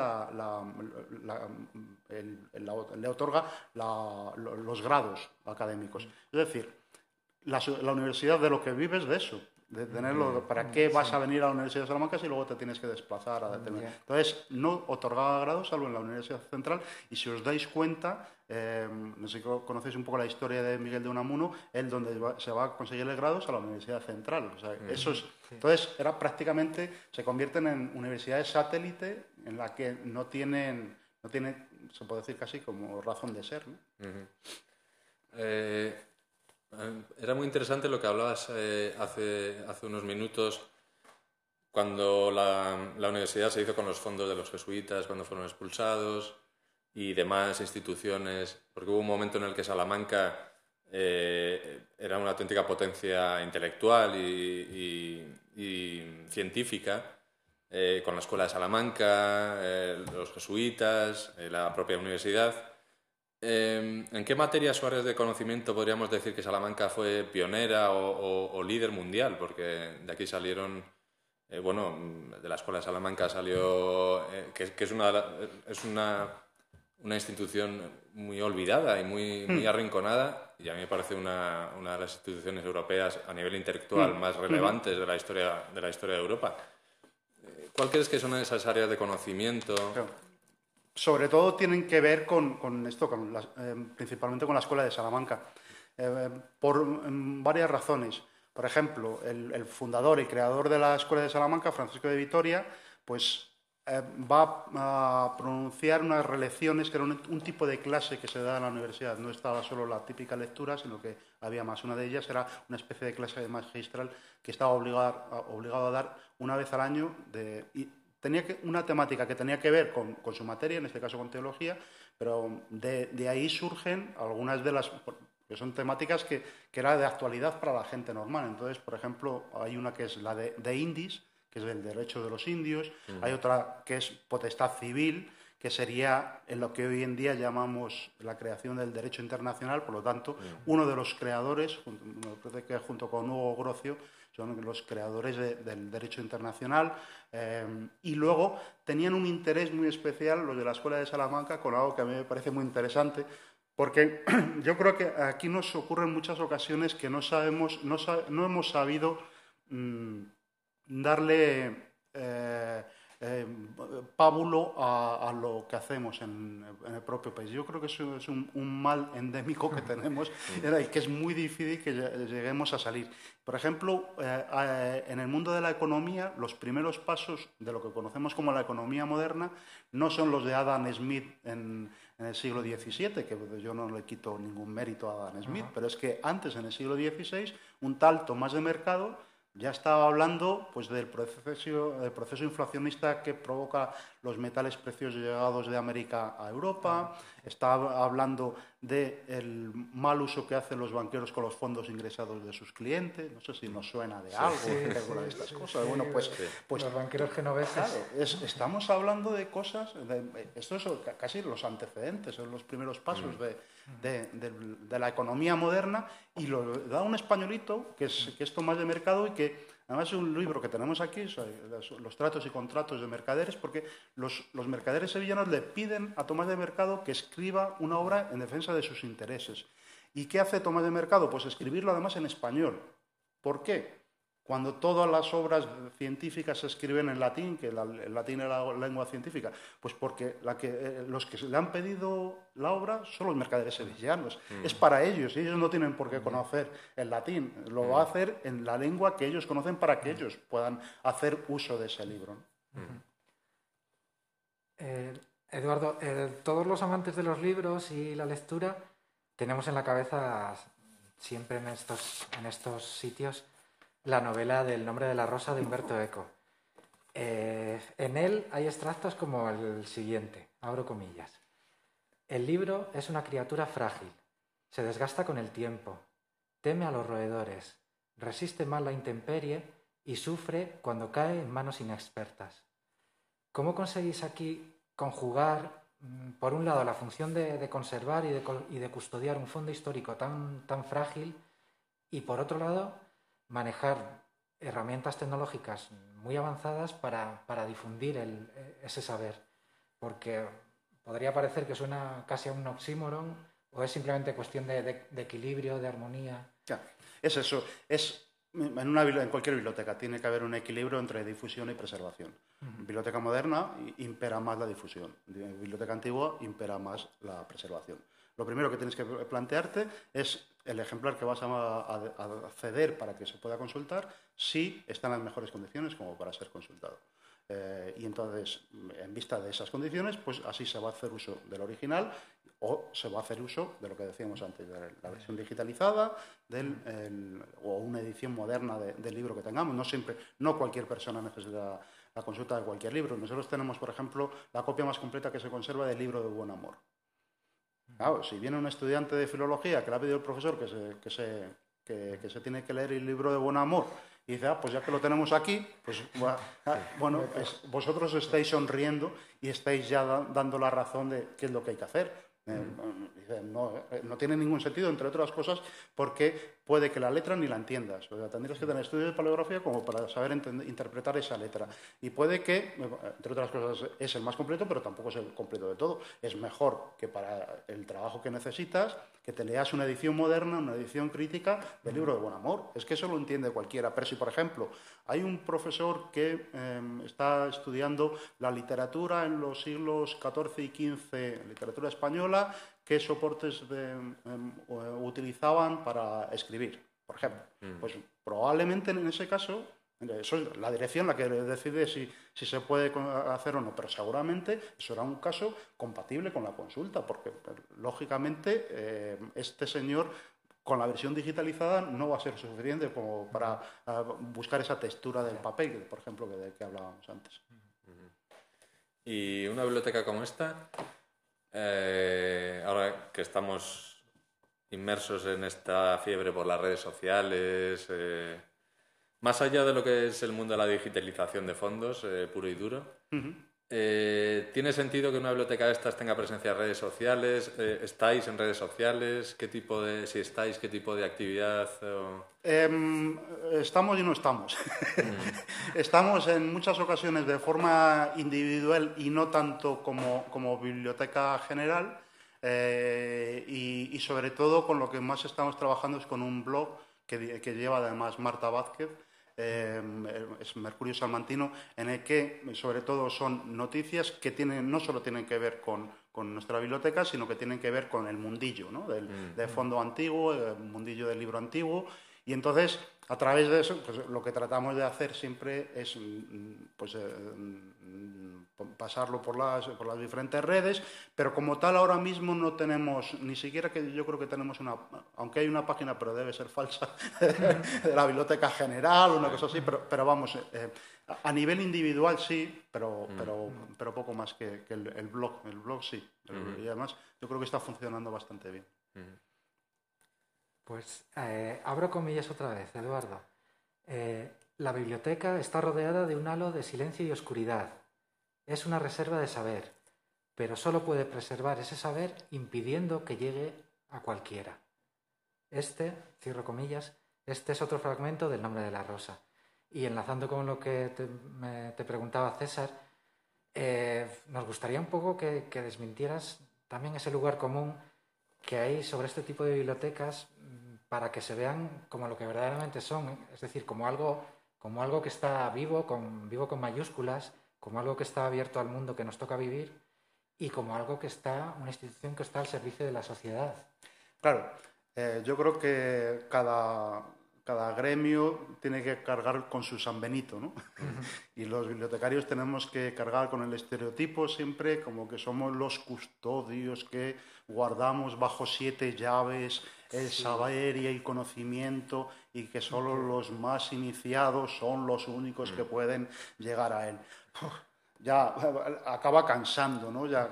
le otorga los grados académicos. Es decir, la, universidad de lo que vive es de eso, de tenerlo. ¿Para qué vas a venir a la Universidad de Salamanca si luego te tienes que desplazar a Entonces, no otorgaba grados salvo en la Universidad Central y si os dais cuenta, eh, no sé si conocéis un poco la historia de Miguel de Unamuno, él donde se va a conseguir grados a la Universidad Central. eso es, entonces, era prácticamente, se convierten en universidades satélite en la que no tienen, no tienen, se puede decir casi como razón de ser. Eh, era muy interesante lo que hablabas eh, hace, hace unos minutos cuando la, la, universidad se hizo con los fondos de los jesuitas, cuando fueron expulsados y demás instituciones, porque hubo un momento en el que Salamanca eh, era una auténtica potencia intelectual y, científica, eh, con la Escuela de Salamanca, eh, los jesuitas, la propia universidad. ¿En qué materias o áreas de conocimiento podríamos decir que Salamanca fue pionera o líder mundial? Porque de aquí salieron eh, bueno, de la Escuela de Salamanca salió, eh, que, es, una, es una, una, institución muy olvidada y muy, muy, hmm. arrinconada, y a mí me parece una, una, de las instituciones europeas a nivel intelectual hmm. más relevantes de la historia de, la historia de Europa. Eh, ¿Cuál crees que son esas áreas de conocimiento? Sobre todo tienen que ver con, con esto, con principalmente con la Escuela de Salamanca, por varias razones. Por ejemplo, el, fundador y creador de la Escuela de Salamanca, Francisco de Vitoria, pues eh, va a pronunciar unas relecciones que eran un, tipo de clase que se da en la universidad. No estaba solo la típica lectura, sino que había más. Una de ellas era una especie de clase magistral que estaba obligado, obligado a dar una vez al año. y tenía una temática que tenía que ver con, su materia, en este caso con teología, pero de, de ahí surgen algunas de las que son temáticas que, que era de actualidad para la gente normal. Entonces, por ejemplo, hay una que es la de, de Indis, que es del derecho de los indios, hay otra que es potestad civil, que sería en lo que hoy en día llamamos la creación del derecho internacional, por lo tanto, uno de los creadores, me parece que junto con Hugo Grocio, son los creadores del derecho internacional, eh, y luego tenían un interés muy especial los de la Escuela de Salamanca con algo que a mí me parece muy interesante, porque yo creo que aquí nos ocurren muchas ocasiones que no sabemos, no, hemos sabido mm, darle eh, eh, pábulo a, lo que hacemos en, el propio país. Yo creo que eso es un, mal endémico que tenemos y que es muy difícil que lleguemos a salir. Por ejemplo, eh, en el mundo de la economía, los primeros pasos de lo que conocemos como la economía moderna no son los de Adam Smith en en el siglo XVII, que yo no le quito ningún mérito a Adam Smith, pero es que antes, en el siglo XVI, un tal Tomás de Mercado ya estaba hablando pues, del, proceso, del proceso inflacionista que provoca los metales preciosos llegados de América a Europa, estaba hablando del mal uso que hacen los banqueros con los fondos ingresados de sus clientes, no sé si nos suena de algo, de estas cosas. bueno, pues, pues, los banqueros genoveses. estamos hablando de cosas, de, esto es casi los antecedentes, son los primeros pasos mm. de, de, la economía moderna y lo da un españolito que es, Tomás de Mercado y que Además es un libro que tenemos aquí, los, tratos y contratos de mercaderes, porque los, los, mercaderes sevillanos le piden a Tomás de Mercado que escriba una obra en defensa de sus intereses. ¿Y qué hace Tomás de Mercado? Pues escribirlo además en español. ¿Por qué? Cuando todas las obras científicas se escriben en latín, que el latín es la lengua científica, pues porque eh, los que le han pedido la obra son los mercaderes sevillanos. Mm. Es para ellos, y ellos no tienen por qué conocer el latín. Lo va a mm. hacer en la lengua que ellos conocen para que mm. ellos puedan hacer uso de ese libro. Eh, Eduardo, eh, todos los amantes de los libros y la lectura tenemos en la cabeza siempre en estos, en estos sitios la novela del nombre de la rosa de Humberto Eco. Eh, en él hay extractos como el siguiente, abro comillas. El libro es una criatura frágil, se desgasta con el tiempo, teme a los roedores, resiste mal la intemperie y sufre cuando cae en manos inexpertas. ¿Cómo conseguís aquí conjugar, mm, por un lado, la función de, conservar y de, y de, custodiar un fondo histórico tan, tan frágil y, por otro lado, manejar herramientas tecnológicas muy avanzadas para, difundir ese saber. Porque podría parecer que suena casi a un oxímoron o es simplemente cuestión de, equilibrio, de armonía. Ya, es eso. Es, en, una, en cualquier biblioteca tiene que haber un equilibrio entre difusión y preservación. En biblioteca moderna impera más la difusión. Biblioteca antigua impera más la preservación. Lo primero que tienes que plantearte es el ejemplar que vas a, ceder para que se pueda consultar si está en las mejores condiciones como para ser consultado. Eh, y entonces, en vista de esas condiciones, pues así se va a hacer uso del original o se va a hacer uso de lo que decíamos antes, de la versión digitalizada del, o una edición moderna del libro que tengamos. No siempre, no cualquier persona necesita la consulta de cualquier libro. Nosotros tenemos, por ejemplo, la copia más completa que se conserva del libro de Buen Amor. Claro, si viene un estudiante de filología que le ha pedido el profesor que se, que se, que, se tiene que leer el libro de Buen Amor y dice, ah, pues ya que lo tenemos aquí, pues bueno, pues vosotros estáis sonriendo y estáis ya dando la razón de qué es lo que hay que hacer. Eh, no, eh, no, tiene ningún sentido, entre otras cosas, porque puede que la letra ni la entiendas. O tendrías que tener estudios de paleografía como para saber interpretar esa letra. Y puede que, entre otras cosas, es el más completo, pero tampoco es el completo de todo. Es mejor que para el trabajo que necesitas, que te leas una edición moderna, una edición crítica del libro de Buen Amor. Es que eso lo entiende cualquiera. Pero si, por ejemplo, hay un profesor que em, está estudiando la literatura en los siglos XIV y XV, literatura española, qué soportes em, utilizaban para escribir, por ejemplo. Mm. Pues probablemente en ese caso, eso es la dirección la que decide si, si, se puede hacer o no, pero seguramente eso era un caso compatible con la consulta, porque lógicamente eh, este señor con la versión digitalizada no va a ser suficiente como para buscar esa textura del papel, por ejemplo, de que hablábamos antes. Y una biblioteca como esta eh, ahora que estamos inmersos en esta fiebre por las redes sociales, eh, más allá de lo que es el mundo de la digitalización de fondos, eh, puro y duro, eh, ¿Tiene sentido que una biblioteca de estas tenga presencia en redes sociales? Eh, ¿Estáis en redes sociales? ¿Qué tipo de, si estáis, qué tipo de actividad? Em, estamos y no estamos. Mm. estamos en muchas ocasiones de forma individual y no tanto como, como biblioteca general. Eh, y, sobre todo con lo que más estamos trabajando es con un blog que, que lleva además Marta Vázquez, Em, es Mercurio Salmantino, en el que sobre todo son noticias que tienen, no solo tienen que ver con, nuestra biblioteca, sino que tienen que ver con el mundillo ¿no? del, mm. fondo antiguo, el mundillo del libro antiguo. Y entonces, a través de eso, pues, lo que tratamos de hacer siempre es mm, pues, eh, pasarlo por las, por las diferentes redes, pero como tal ahora mismo no tenemos, ni siquiera que yo creo que tenemos una, aunque hay una página, pero debe ser falsa, de la biblioteca general, una cosa así, pero, pero vamos, eh, a nivel individual sí, pero, mm. pero, pero poco más que, el, blog, el blog sí, y además yo creo que está funcionando bastante bien. Pues eh, abro comillas otra vez, Eduardo. Eh, la biblioteca está rodeada de un halo de silencio y oscuridad es una reserva de saber, pero solo puede preservar ese saber impidiendo que llegue a cualquiera. Este, cierro comillas, este es otro fragmento del nombre de la rosa. Y enlazando con lo que te, preguntaba César, eh, nos gustaría un poco que, desmintieras también ese lugar común que hay sobre este tipo de bibliotecas mm, para que se vean como lo que verdaderamente son, es decir, como algo, como algo que está vivo, con, vivo con mayúsculas, como algo que está abierto al mundo que nos toca vivir y como algo que está, una institución que está al servicio de la sociedad. Claro, eh, yo creo que cada, cada gremio tiene que cargar con su San Benito, ¿no? y los bibliotecarios tenemos que cargar con el estereotipo siempre como que somos los custodios que guardamos bajo siete llaves el saber y el conocimiento y que solo los más iniciados son los únicos que mm. pueden llegar a él ya acaba cansando, ¿no? Ya,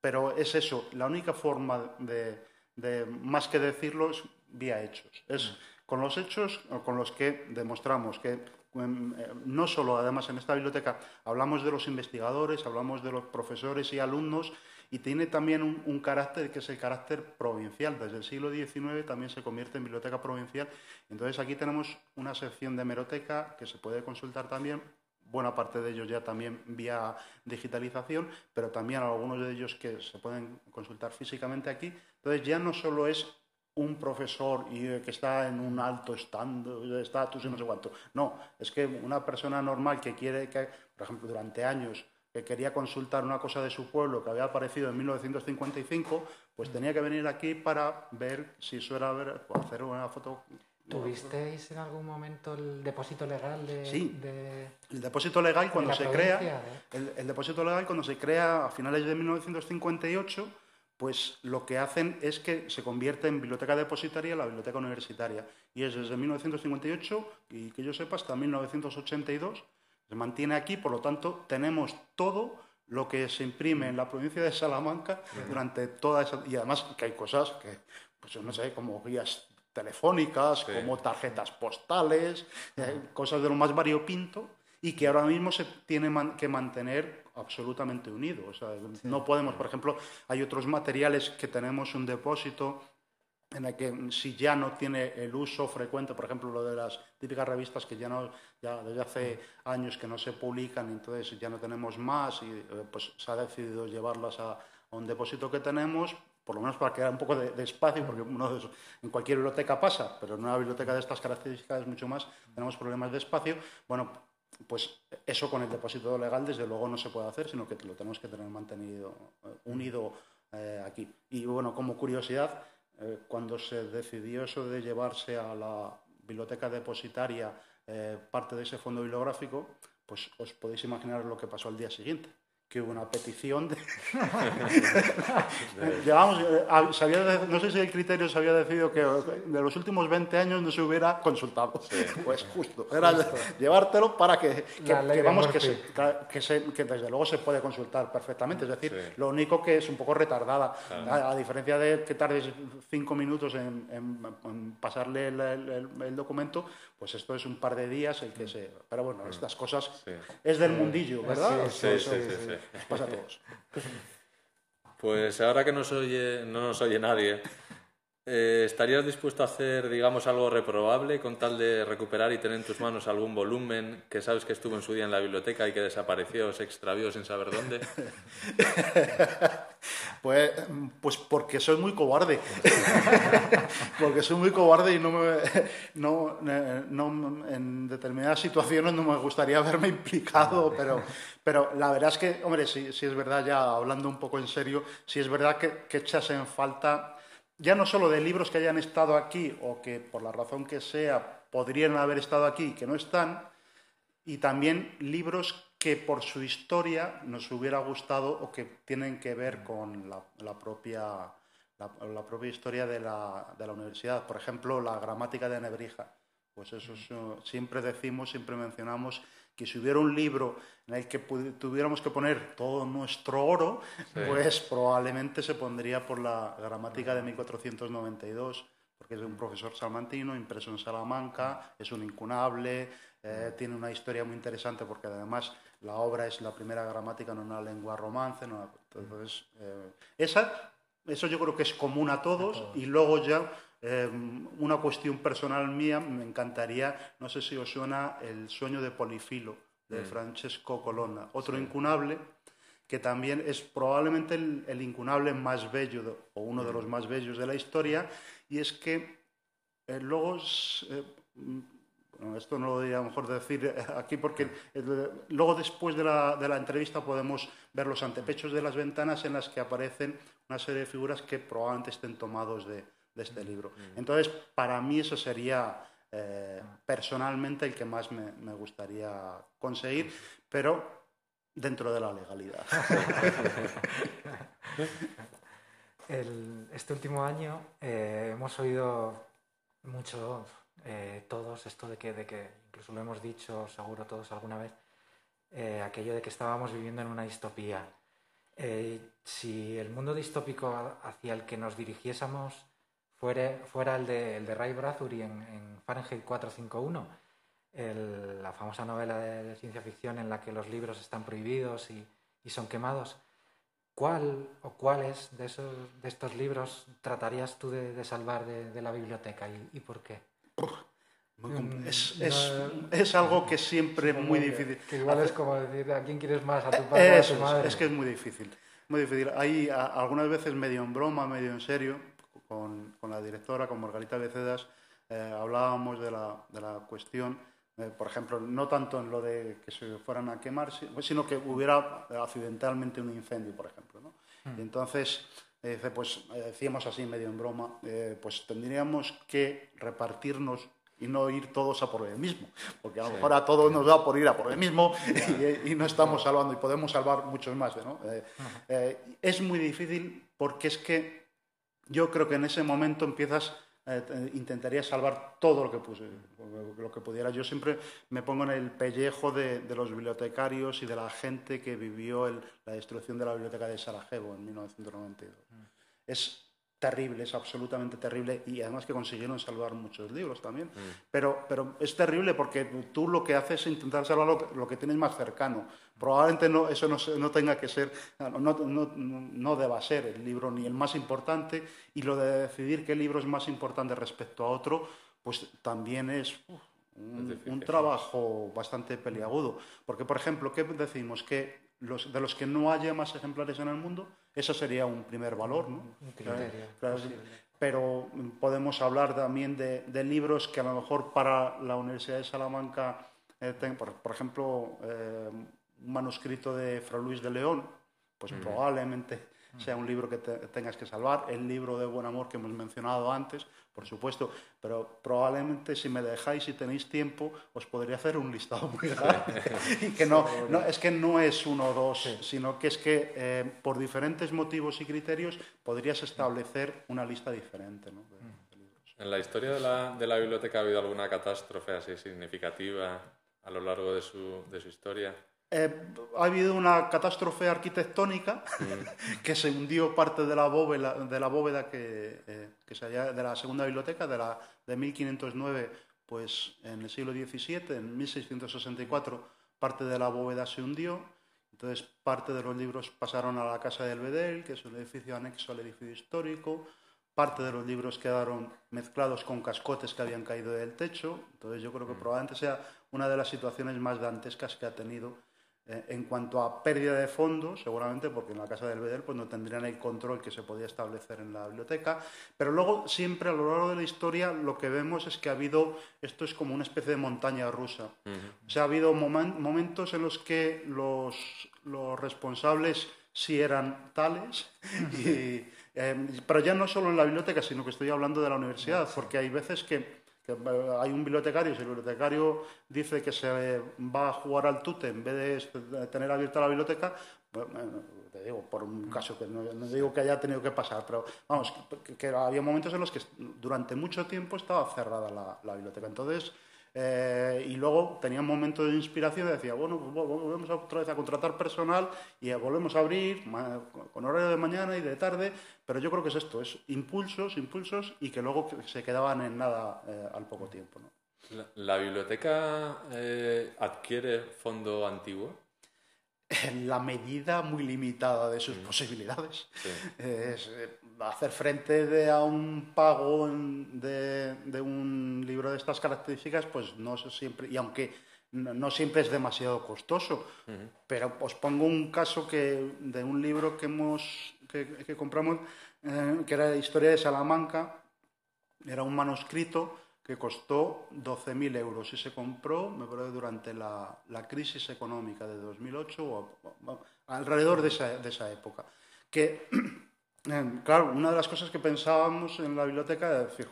pero es eso, la única forma de, más que decirlo, es vía hechos. Es con los hechos con los que demostramos que em, eh, no solo, además, en esta biblioteca hablamos de los investigadores, hablamos de los profesores y alumnos, y tiene también un, carácter que es el carácter provincial. Desde el siglo XIX también se convierte en biblioteca provincial. Entonces aquí tenemos una sección de hemeroteca que se puede consultar también buena parte de ellos ya también vía digitalización, pero también algunos de ellos que se pueden consultar físicamente aquí. Entonces ya no solo es un profesor y que está en un alto estatus y no sé cuánto. No, es que una persona normal que quiere, que, por ejemplo, durante años, que quería consultar una cosa de su pueblo que había aparecido en 1955, pues tenía que venir aquí para ver si eso era ver, hacer una foto ¿Tuvisteis en algún momento el depósito legal de...? Sí, el depósito legal cuando se crea... El, depósito legal cuando se crea a finales de 1958 pues lo que hacen es que se convierte en biblioteca depositaria la biblioteca universitaria. Y es desde 1958 y que yo sepa hasta 1982. Se mantiene aquí, por lo tanto, tenemos todo lo que se imprime en la provincia de Salamanca durante toda esa... Y además que hay cosas que, pues no sé, como guías telefónicas, como tarjetas postales, eh, cosas de lo más variopinto y que ahora mismo se tiene que mantener absolutamente unido. No podemos, por ejemplo, hay otros materiales que tenemos un depósito en el que si ya no tiene el uso frecuente, por ejemplo, lo de las típicas revistas que ya no, ya desde hace años que no se publican, entonces ya no tenemos más y eh, pues se ha decidido llevarlas a, un depósito que tenemos, por lo menos para que haya un poco de, espacio, porque uno en cualquier biblioteca pasa, pero en una biblioteca de estas características mucho más tenemos problemas de espacio. Bueno, pues eso con el depósito legal desde luego no se puede hacer, sino que lo tenemos que tener mantenido, eh, unido eh, aquí. Y bueno, como curiosidad, eh, cuando se decidió eso de llevarse a la biblioteca depositaria parte de ese fondo bibliográfico, pues os podéis imaginar lo que pasó al día siguiente que hubo una petición de... Llevamos, eh, no sé si el criterio se había decidido que de los últimos 20 años no se hubiera consultado. Pues justo, era llevártelo para que, que, vamos, que, se, que, desde luego se puede consultar perfectamente. Es decir, lo único que es un poco retardada, a, diferencia de que tardes cinco minutos en, pasarle el, documento, pues esto es un par de días el que se... Pero bueno, mm. estas cosas es del mundillo, ¿verdad? sí, sí. sí pasa a todos. Pues ahora que no, oye, no nos oye nadie, eh, ¿estarías dispuesto a hacer, digamos, algo reprobable con tal de recuperar y tener en tus manos algún volumen que sabes que estuvo en su día en la biblioteca y que desapareció, se extravió sin saber dónde? Pues, pues porque soy muy cobarde. porque soy muy cobarde y no me, no, no, en determinadas situaciones no me gustaría verme implicado, pero, pero la verdad es que, hombre, si, si es verdad, ya hablando un poco en serio, si es verdad que, que echas en falta, ya no solo de libros que hayan estado aquí o que por la razón que sea podrían haber estado aquí y que no están, y también libros que por su historia nos hubiera gustado o que tienen que ver con la, propia, la, propia historia de la, de la, universidad. Por ejemplo, la gramática de Nebrija. Pues eso siempre decimos, siempre mencionamos que si hubiera un libro en el que tuviéramos que poner todo nuestro oro, pues probablemente se pondría por la gramática de 1492, porque es de un profesor salmantino, impreso en Salamanca, es un incunable, eh, tiene una historia muy interesante porque además la obra es la primera gramática en una lengua romance. entonces, eh, esa, eso yo creo que es común a todos, y luego ya eh, una cuestión personal mía, me encantaría, no sé si os suena El sueño de Polifilo de mm. Francesco Colonna, otro incunable que también es probablemente el, incunable más bello o uno de mm. los más bellos de la historia, y es que luego esto no lo diría mejor decir aquí porque luego después de la, de la, entrevista podemos ver los antepechos de las ventanas en las que aparecen una serie de figuras que probablemente estén tomados de, de este libro. Entonces, para mí eso sería eh, personalmente el que más me, me, gustaría conseguir, pero dentro de la legalidad. este último año eh, hemos oído mucho eh, todos esto de que, de que, incluso lo hemos dicho seguro todos alguna vez, eh, aquello de que estábamos viviendo en una distopía. Eh, si el mundo distópico hacia el que nos dirigiésemos fuera, fuera el, de, el de Ray Bradbury en, en Fahrenheit 451, la famosa novela de, ciencia ficción en la que los libros están prohibidos y, y son quemados, ¿cuál o cuáles de, esos, de estos libros tratarías tú de, de salvar de, la biblioteca y, y por qué? Mm, es, es, es, algo que siempre es muy difícil. Que igual es como decir, ¿a quién quieres más? ¿A tu padre o a tu madre? Es, que es muy difícil. Muy difícil. Hay algunas veces medio en broma, medio en serio, con, con la directora, con Margarita Becedas, eh, hablábamos de la, de la cuestión, eh, por ejemplo, no tanto en lo de que se fueran a quemar, sino que hubiera accidentalmente un incendio, por ejemplo. ¿no? Mm. Y entonces dice, pues eh, decíamos así medio en broma, eh, pues tendríamos que repartirnos y no ir todos a por el mismo, porque a lo mejor a todos nos da por ir a por el mismo y, no estamos salvando y podemos salvar muchos más. ¿no? Eh, es muy difícil porque es que yo creo que en ese momento empiezas eh, intentaría salvar todo lo que, puse, lo que pudiera. Yo siempre me pongo en el pellejo de, los bibliotecarios y de la gente que vivió la destrucción de la biblioteca de Sarajevo en 1992. Mm. Es terrible, es absolutamente terrible y además que consiguieron salvar muchos libros también. Mm. Pero, pero es terrible porque tú lo que haces es intentar salvar lo, que tienes más cercano. Probablemente no, eso no, no tenga que ser, no, no, no, deba ser el libro ni el más importante y lo de decidir qué libro es más importante respecto a otro, pues también es... un, trabajo bastante peliagudo. Porque, por ejemplo, ¿qué decimos? Que los, de los que no haya más ejemplares en el mundo, eso sería un primer valor, ¿no? Un criterio. pero podemos hablar también de, libros que a lo mejor para la Universidad de Salamanca, eh, por, ejemplo, eh, un manuscrito de Fra Luis de León, pues probablemente sea un libro que tengas que salvar, el libro de Buen Amor que hemos mencionado antes, por supuesto, pero probablemente si me dejáis y tenéis tiempo, os podría hacer un listado muy grande. y que no, no, es que no es uno o dos, sino que es que eh, por diferentes motivos y criterios podrías establecer una lista diferente. ¿no? ¿En la historia de la, de la, biblioteca ha habido alguna catástrofe así significativa a lo largo de su, de su historia? Eh, ha habido una catástrofe arquitectónica mm. que se hundió parte de la bóveda, de la bóveda que, eh, que se halla de la segunda biblioteca, de, la, de 1509, pues en el siglo XVII, en 1664, parte de la bóveda se hundió. Entonces, parte de los libros pasaron a la Casa del Bedel, que es un edificio anexo al edificio histórico. Parte de los libros quedaron mezclados con cascotes que habían caído del techo. Entonces, yo creo que mm. probablemente sea una de las situaciones más dantescas que ha tenido en cuanto a pérdida de fondos, seguramente porque en la Casa del Bedel pues, no tendrían el control que se podía establecer en la biblioteca, pero luego siempre a lo largo de la historia lo que vemos es que ha habido, esto es como una especie de montaña rusa, o sea, ha habido momentos en los que los, los responsables sí eran tales, eh, pero ya no solo en la biblioteca, sino que estoy hablando de la universidad, porque hay veces que eh, hay un bibliotecario, si el bibliotecario dice que se va a jugar al tute en vez de tener abierta la biblioteca, pues, te digo, por un caso que no, digo que haya tenido que pasar, pero vamos, que, había momentos en los que durante mucho tiempo estaba cerrada la, la biblioteca. Entonces, eh, y luego tenía un momento de inspiración y decía, bueno, pues volvemos otra vez a contratar personal y volvemos a abrir con horario de mañana y de tarde, pero yo creo que es esto, es impulsos, impulsos y que luego se quedaban en nada eh, al poco tiempo. ¿La, biblioteca eh, adquiere fondo antiguo? en la medida muy limitada de sus posibilidades. Es eh, hacer frente a un pago de, un libro de estas características, pues no siempre, y aunque no, siempre es demasiado costoso, pero os pongo un caso que, de un libro que, hemos, que, compramos, eh, que era la historia de Salamanca, era un manuscrito que costó 12.000 euros y se compró, me parece, durante la, crisis económica de 2008 o, alrededor de esa, de esa, época. Que, claro, una de las cosas que pensábamos en la biblioteca era decir,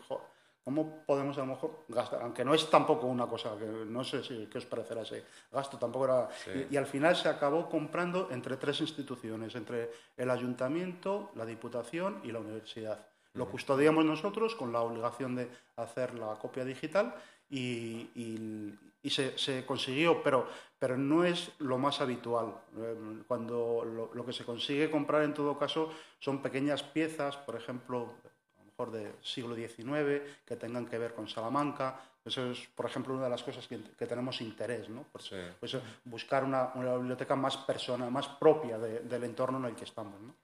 ¿cómo podemos a lo mejor gastar? Aunque no es tampoco una cosa, que no sé si, qué os parecerá ese gasto, tampoco era... Y, y, al final se acabó comprando entre tres instituciones, entre el ayuntamiento, la diputación y la universidad. Lo custodiamos nosotros con la obligación de hacer la copia digital y, se, consiguió, pero, pero no es lo más habitual. Eh, cuando lo, que se consigue comprar en todo caso son pequeñas piezas, por ejemplo, a lo mejor del siglo XIX, que tengan que ver con Salamanca. Eso es, por ejemplo, una de las cosas que, tenemos interés, ¿no? Por, pues, buscar una, biblioteca más personal, más propia del entorno en el que estamos, ¿no?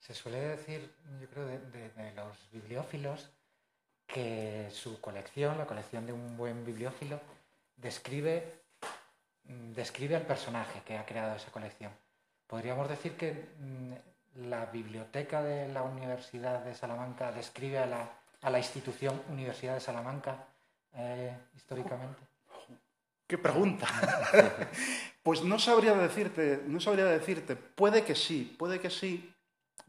Se suele decir, yo creo, de, los bibliófilos que su colección, la colección de un buen bibliófilo, describe, mm, describe al personaje que ha creado esa colección. Podríamos decir que mm, la biblioteca de la Universidad de Salamanca describe a la, a la institución Universidad de Salamanca eh, históricamente. ¡Qué pregunta! pues no sabría decirte, no sabría decirte. Puede que sí, puede que sí,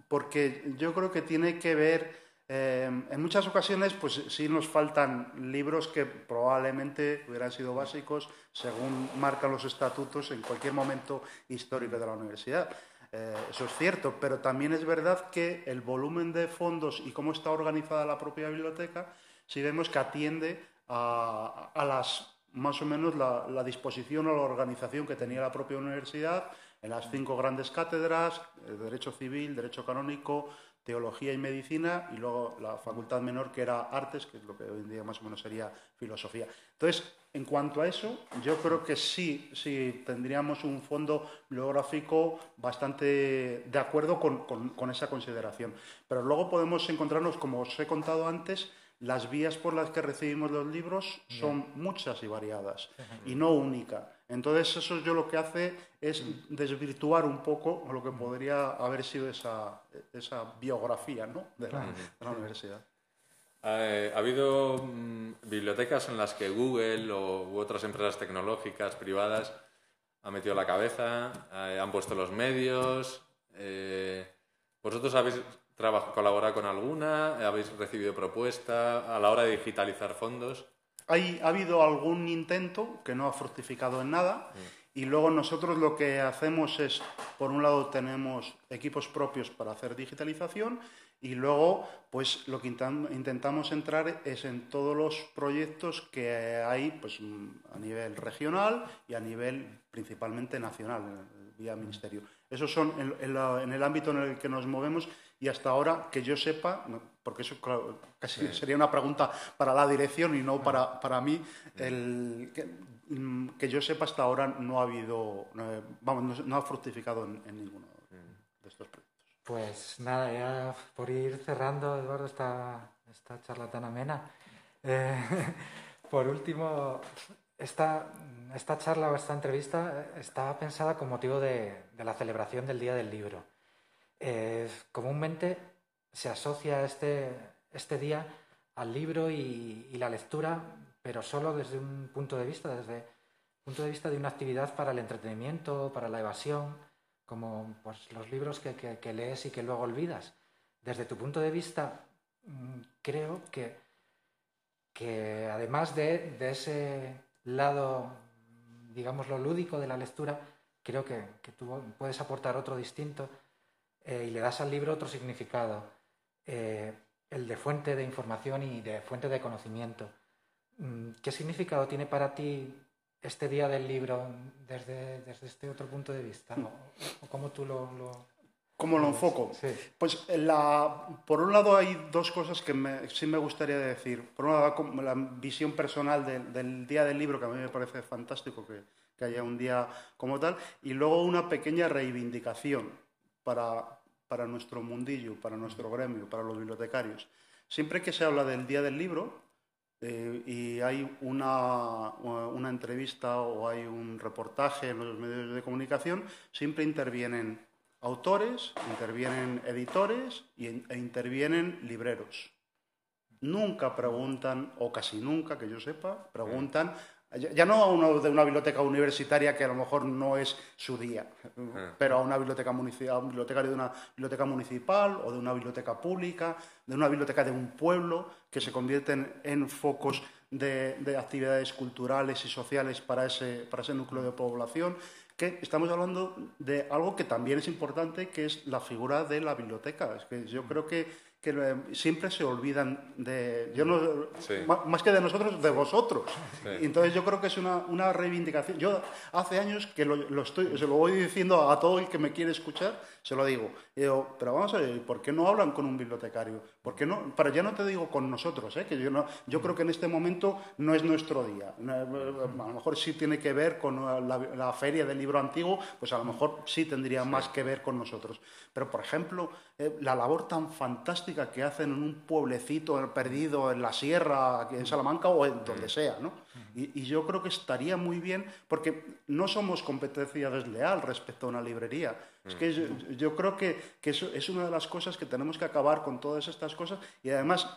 porque yo creo que tiene que ver, eh, en muchas ocasiones, pues sí nos faltan libros que probablemente hubieran sido básicos según marcan los estatutos en cualquier momento histórico de la universidad. Eh, eso es cierto, pero también es verdad que el volumen de fondos y cómo está organizada la propia biblioteca, si vemos que atiende a, las más o menos la, disposición o la organización que tenía la propia universidad en las cinco grandes cátedras, eh, Derecho Civil, Derecho Canónico, Teología y Medicina, y luego la facultad menor que era Artes, que es lo que hoy en día más o menos sería Filosofía. Entonces, en cuanto a eso, yo creo que sí, sí tendríamos un fondo bibliográfico bastante de acuerdo con esa consideración. Pero luego podemos encontrarnos, como os he contado antes, las vías por las que recibimos los libros son muchas y variadas y no única. Entonces eso yo lo que hace es desvirtuar un poco lo que podría haber sido esa, biografía de, la, universidad. Eh, ha habido mm, bibliotecas en las que Google o, u otras empresas tecnológicas privadas han metido la cabeza, eh, han puesto los medios. Eh, ¿Vosotros habéis ¿Colabora con alguna? ¿Habéis recibido propuesta a la hora de digitalizar fondos? Hay, ha habido algún intento que no ha fructificado en nada y luego nosotros lo que hacemos es, por un lado tenemos equipos propios para hacer digitalización y luego pues lo que intentamos entrar es en todos los proyectos que hay pues, a nivel regional y a nivel principalmente nacional, vía ministerio. Esos son en el ámbito en el que nos movemos y hasta ahora, que yo sepa, porque eso casi sería una pregunta para la dirección y no para, para mí, el, que, yo sepa, hasta ahora no ha habido, vamos, no, ha fructificado en, ninguno de estos proyectos. Pues nada, ya por ir cerrando, Eduardo, esta, esta charla tan amena. Eh, por último, esta, esta charla o esta entrevista está pensada con motivo de, de la celebración del Día del Libro. Eh, comúnmente se asocia este, este día al libro y, la lectura, pero solo desde un punto de vista, desde el punto de vista de una actividad para el entretenimiento, para la evasión, como pues, los libros que, lees y que luego olvidas. Desde tu punto de vista, mm, creo que, que además de, de ese lado, digamos, lo lúdico de la lectura, creo que, que tú puedes aportar otro distinto eh, y le das al libro otro significado, eh, el de fuente de información y de fuente de conocimiento. Mm, ¿Qué significado tiene para ti este día del libro desde, desde este otro punto de vista? ¿O, cómo tú lo, ¿Cómo lo enfoco? Sí. Pues la, por un lado hay dos cosas que me, sí me gustaría decir. Por un lado, la visión personal del Día del Libro, que a mí me parece fantástico que, que, haya un día como tal, y luego una pequeña reivindicación para, para nuestro mundillo, para nuestro gremio, para los bibliotecarios. Siempre que se habla del Día del Libro eh, y hay una, una entrevista o hay un reportaje en los medios de comunicación, siempre intervienen autores, intervienen editores e intervienen libreros. Nunca preguntan, o casi nunca, que yo sepa, preguntan ya no a uno de una biblioteca universitaria que a lo mejor no es su día, pero a una biblioteca municipal, un bibliotecario de una biblioteca municipal o de una biblioteca pública, de una biblioteca de un pueblo, que se convierten en focos de, actividades culturales y sociales para ese, para ese núcleo de población, que estamos hablando de algo que también es importante, que es la figura de la biblioteca. Es que yo creo que que siempre se olvidan de, yo no, más que de nosotros, de vosotros. Entonces yo creo que es una, una reivindicación. Yo hace años que lo, lo, estoy, se lo voy diciendo a todo el que me quiere escuchar, se lo digo. digo, pero vamos a ver, ¿por qué no hablan con un bibliotecario? ¿Por qué no? Pero ya no te digo con nosotros, ¿eh? que yo, no, yo creo que en este momento no es nuestro día. A lo mejor sí tiene que ver con la, feria del libro antiguo, pues a lo mejor sí tendría más que ver con nosotros. Pero, por ejemplo, eh, la labor tan fantástica que hacen en un pueblecito perdido en la sierra, en Salamanca o en donde sea, ¿no? Y, yo creo que estaría muy bien, porque no somos competencia desleal respecto a una librería. Es que yo, creo que, eso es una de las cosas que tenemos que acabar con todas estas cosas y además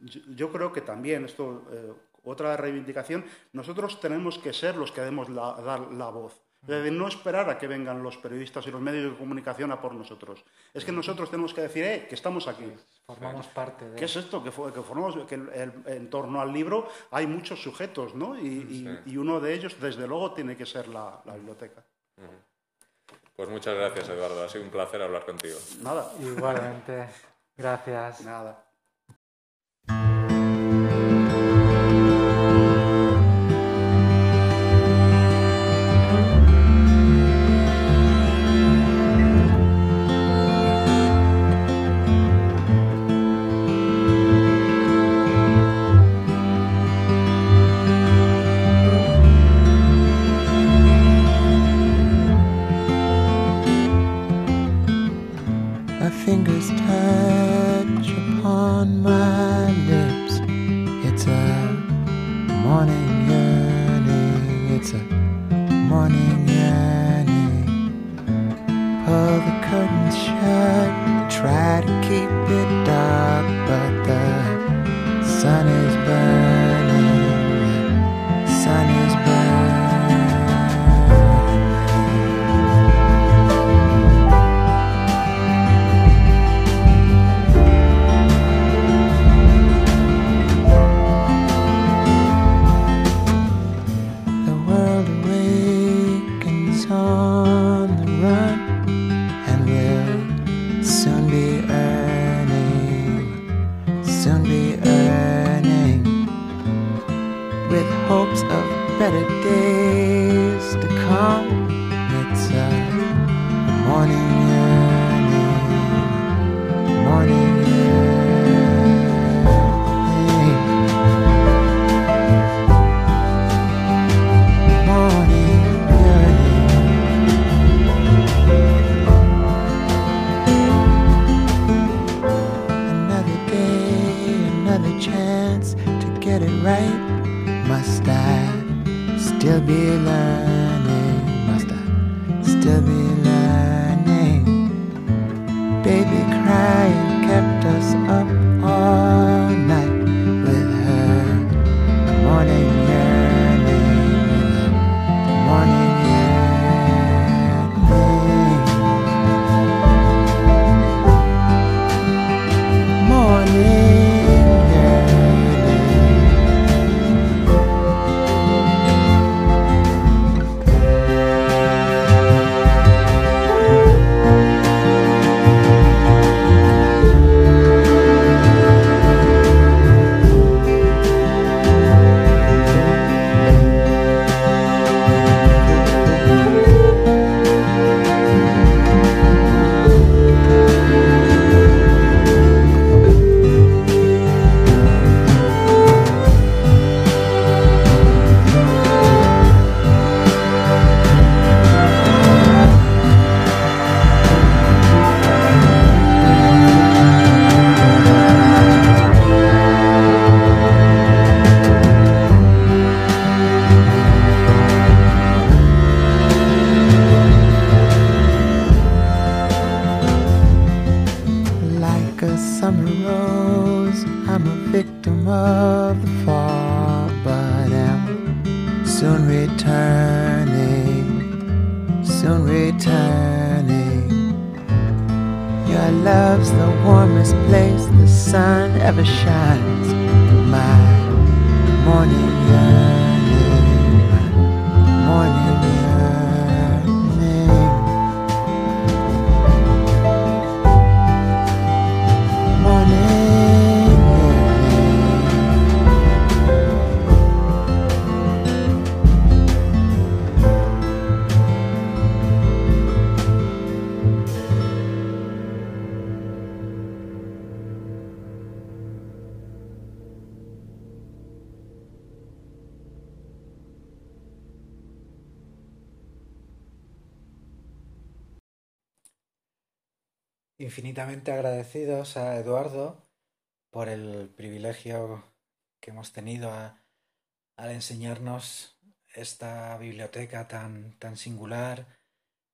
yo, creo que también, esto, eh, otra reivindicación, nosotros tenemos que ser los que la, dar la voz de no esperar a que vengan los periodistas y los medios de comunicación a por nosotros. Es que nosotros tenemos que decir, eh, que estamos aquí. Formamos parte de... ¿Qué es esto? Que, formamos, que en torno al libro hay muchos sujetos, ¿no? Y, uno de ellos, desde luego, tiene que ser la, biblioteca. Pues muchas gracias, Eduardo. Ha sido un placer hablar contigo. Nada. Igualmente. gracias. Nada. My love's the warmest place the sun ever shines. My morning. infinitamente agradecidos a Eduardo por el privilegio que hemos tenido al enseñarnos esta biblioteca tan, tan singular,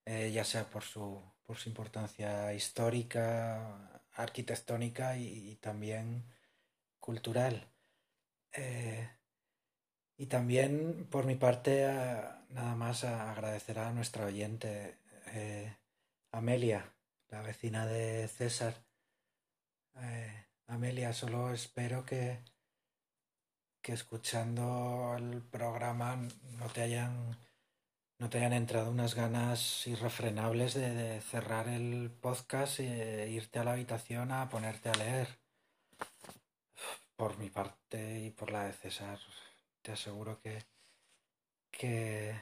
eh, ya sea por su, por su importancia histórica, arquitectónica y, también cultural. Eh, y también por mi parte nada más agradecer a nuestra oyente eh, Amelia la vecina de César. Eh, Amelia, solo espero que, que escuchando el programa no te hayan no te hayan entrado unas ganas irrefrenables de, cerrar el podcast e irte a la habitación a ponerte a leer. Por mi parte y por la de César, te aseguro que, que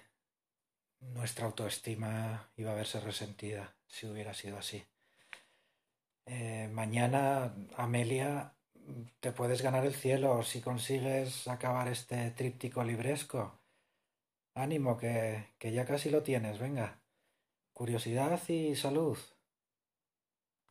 nuestra autoestima iba a verse resentida si hubiera sido así. Eh, mañana, Amelia, te puedes ganar el cielo si consigues acabar este tríptico libresco. Ánimo, que, que ya casi lo tienes, venga. Curiosidad y salud.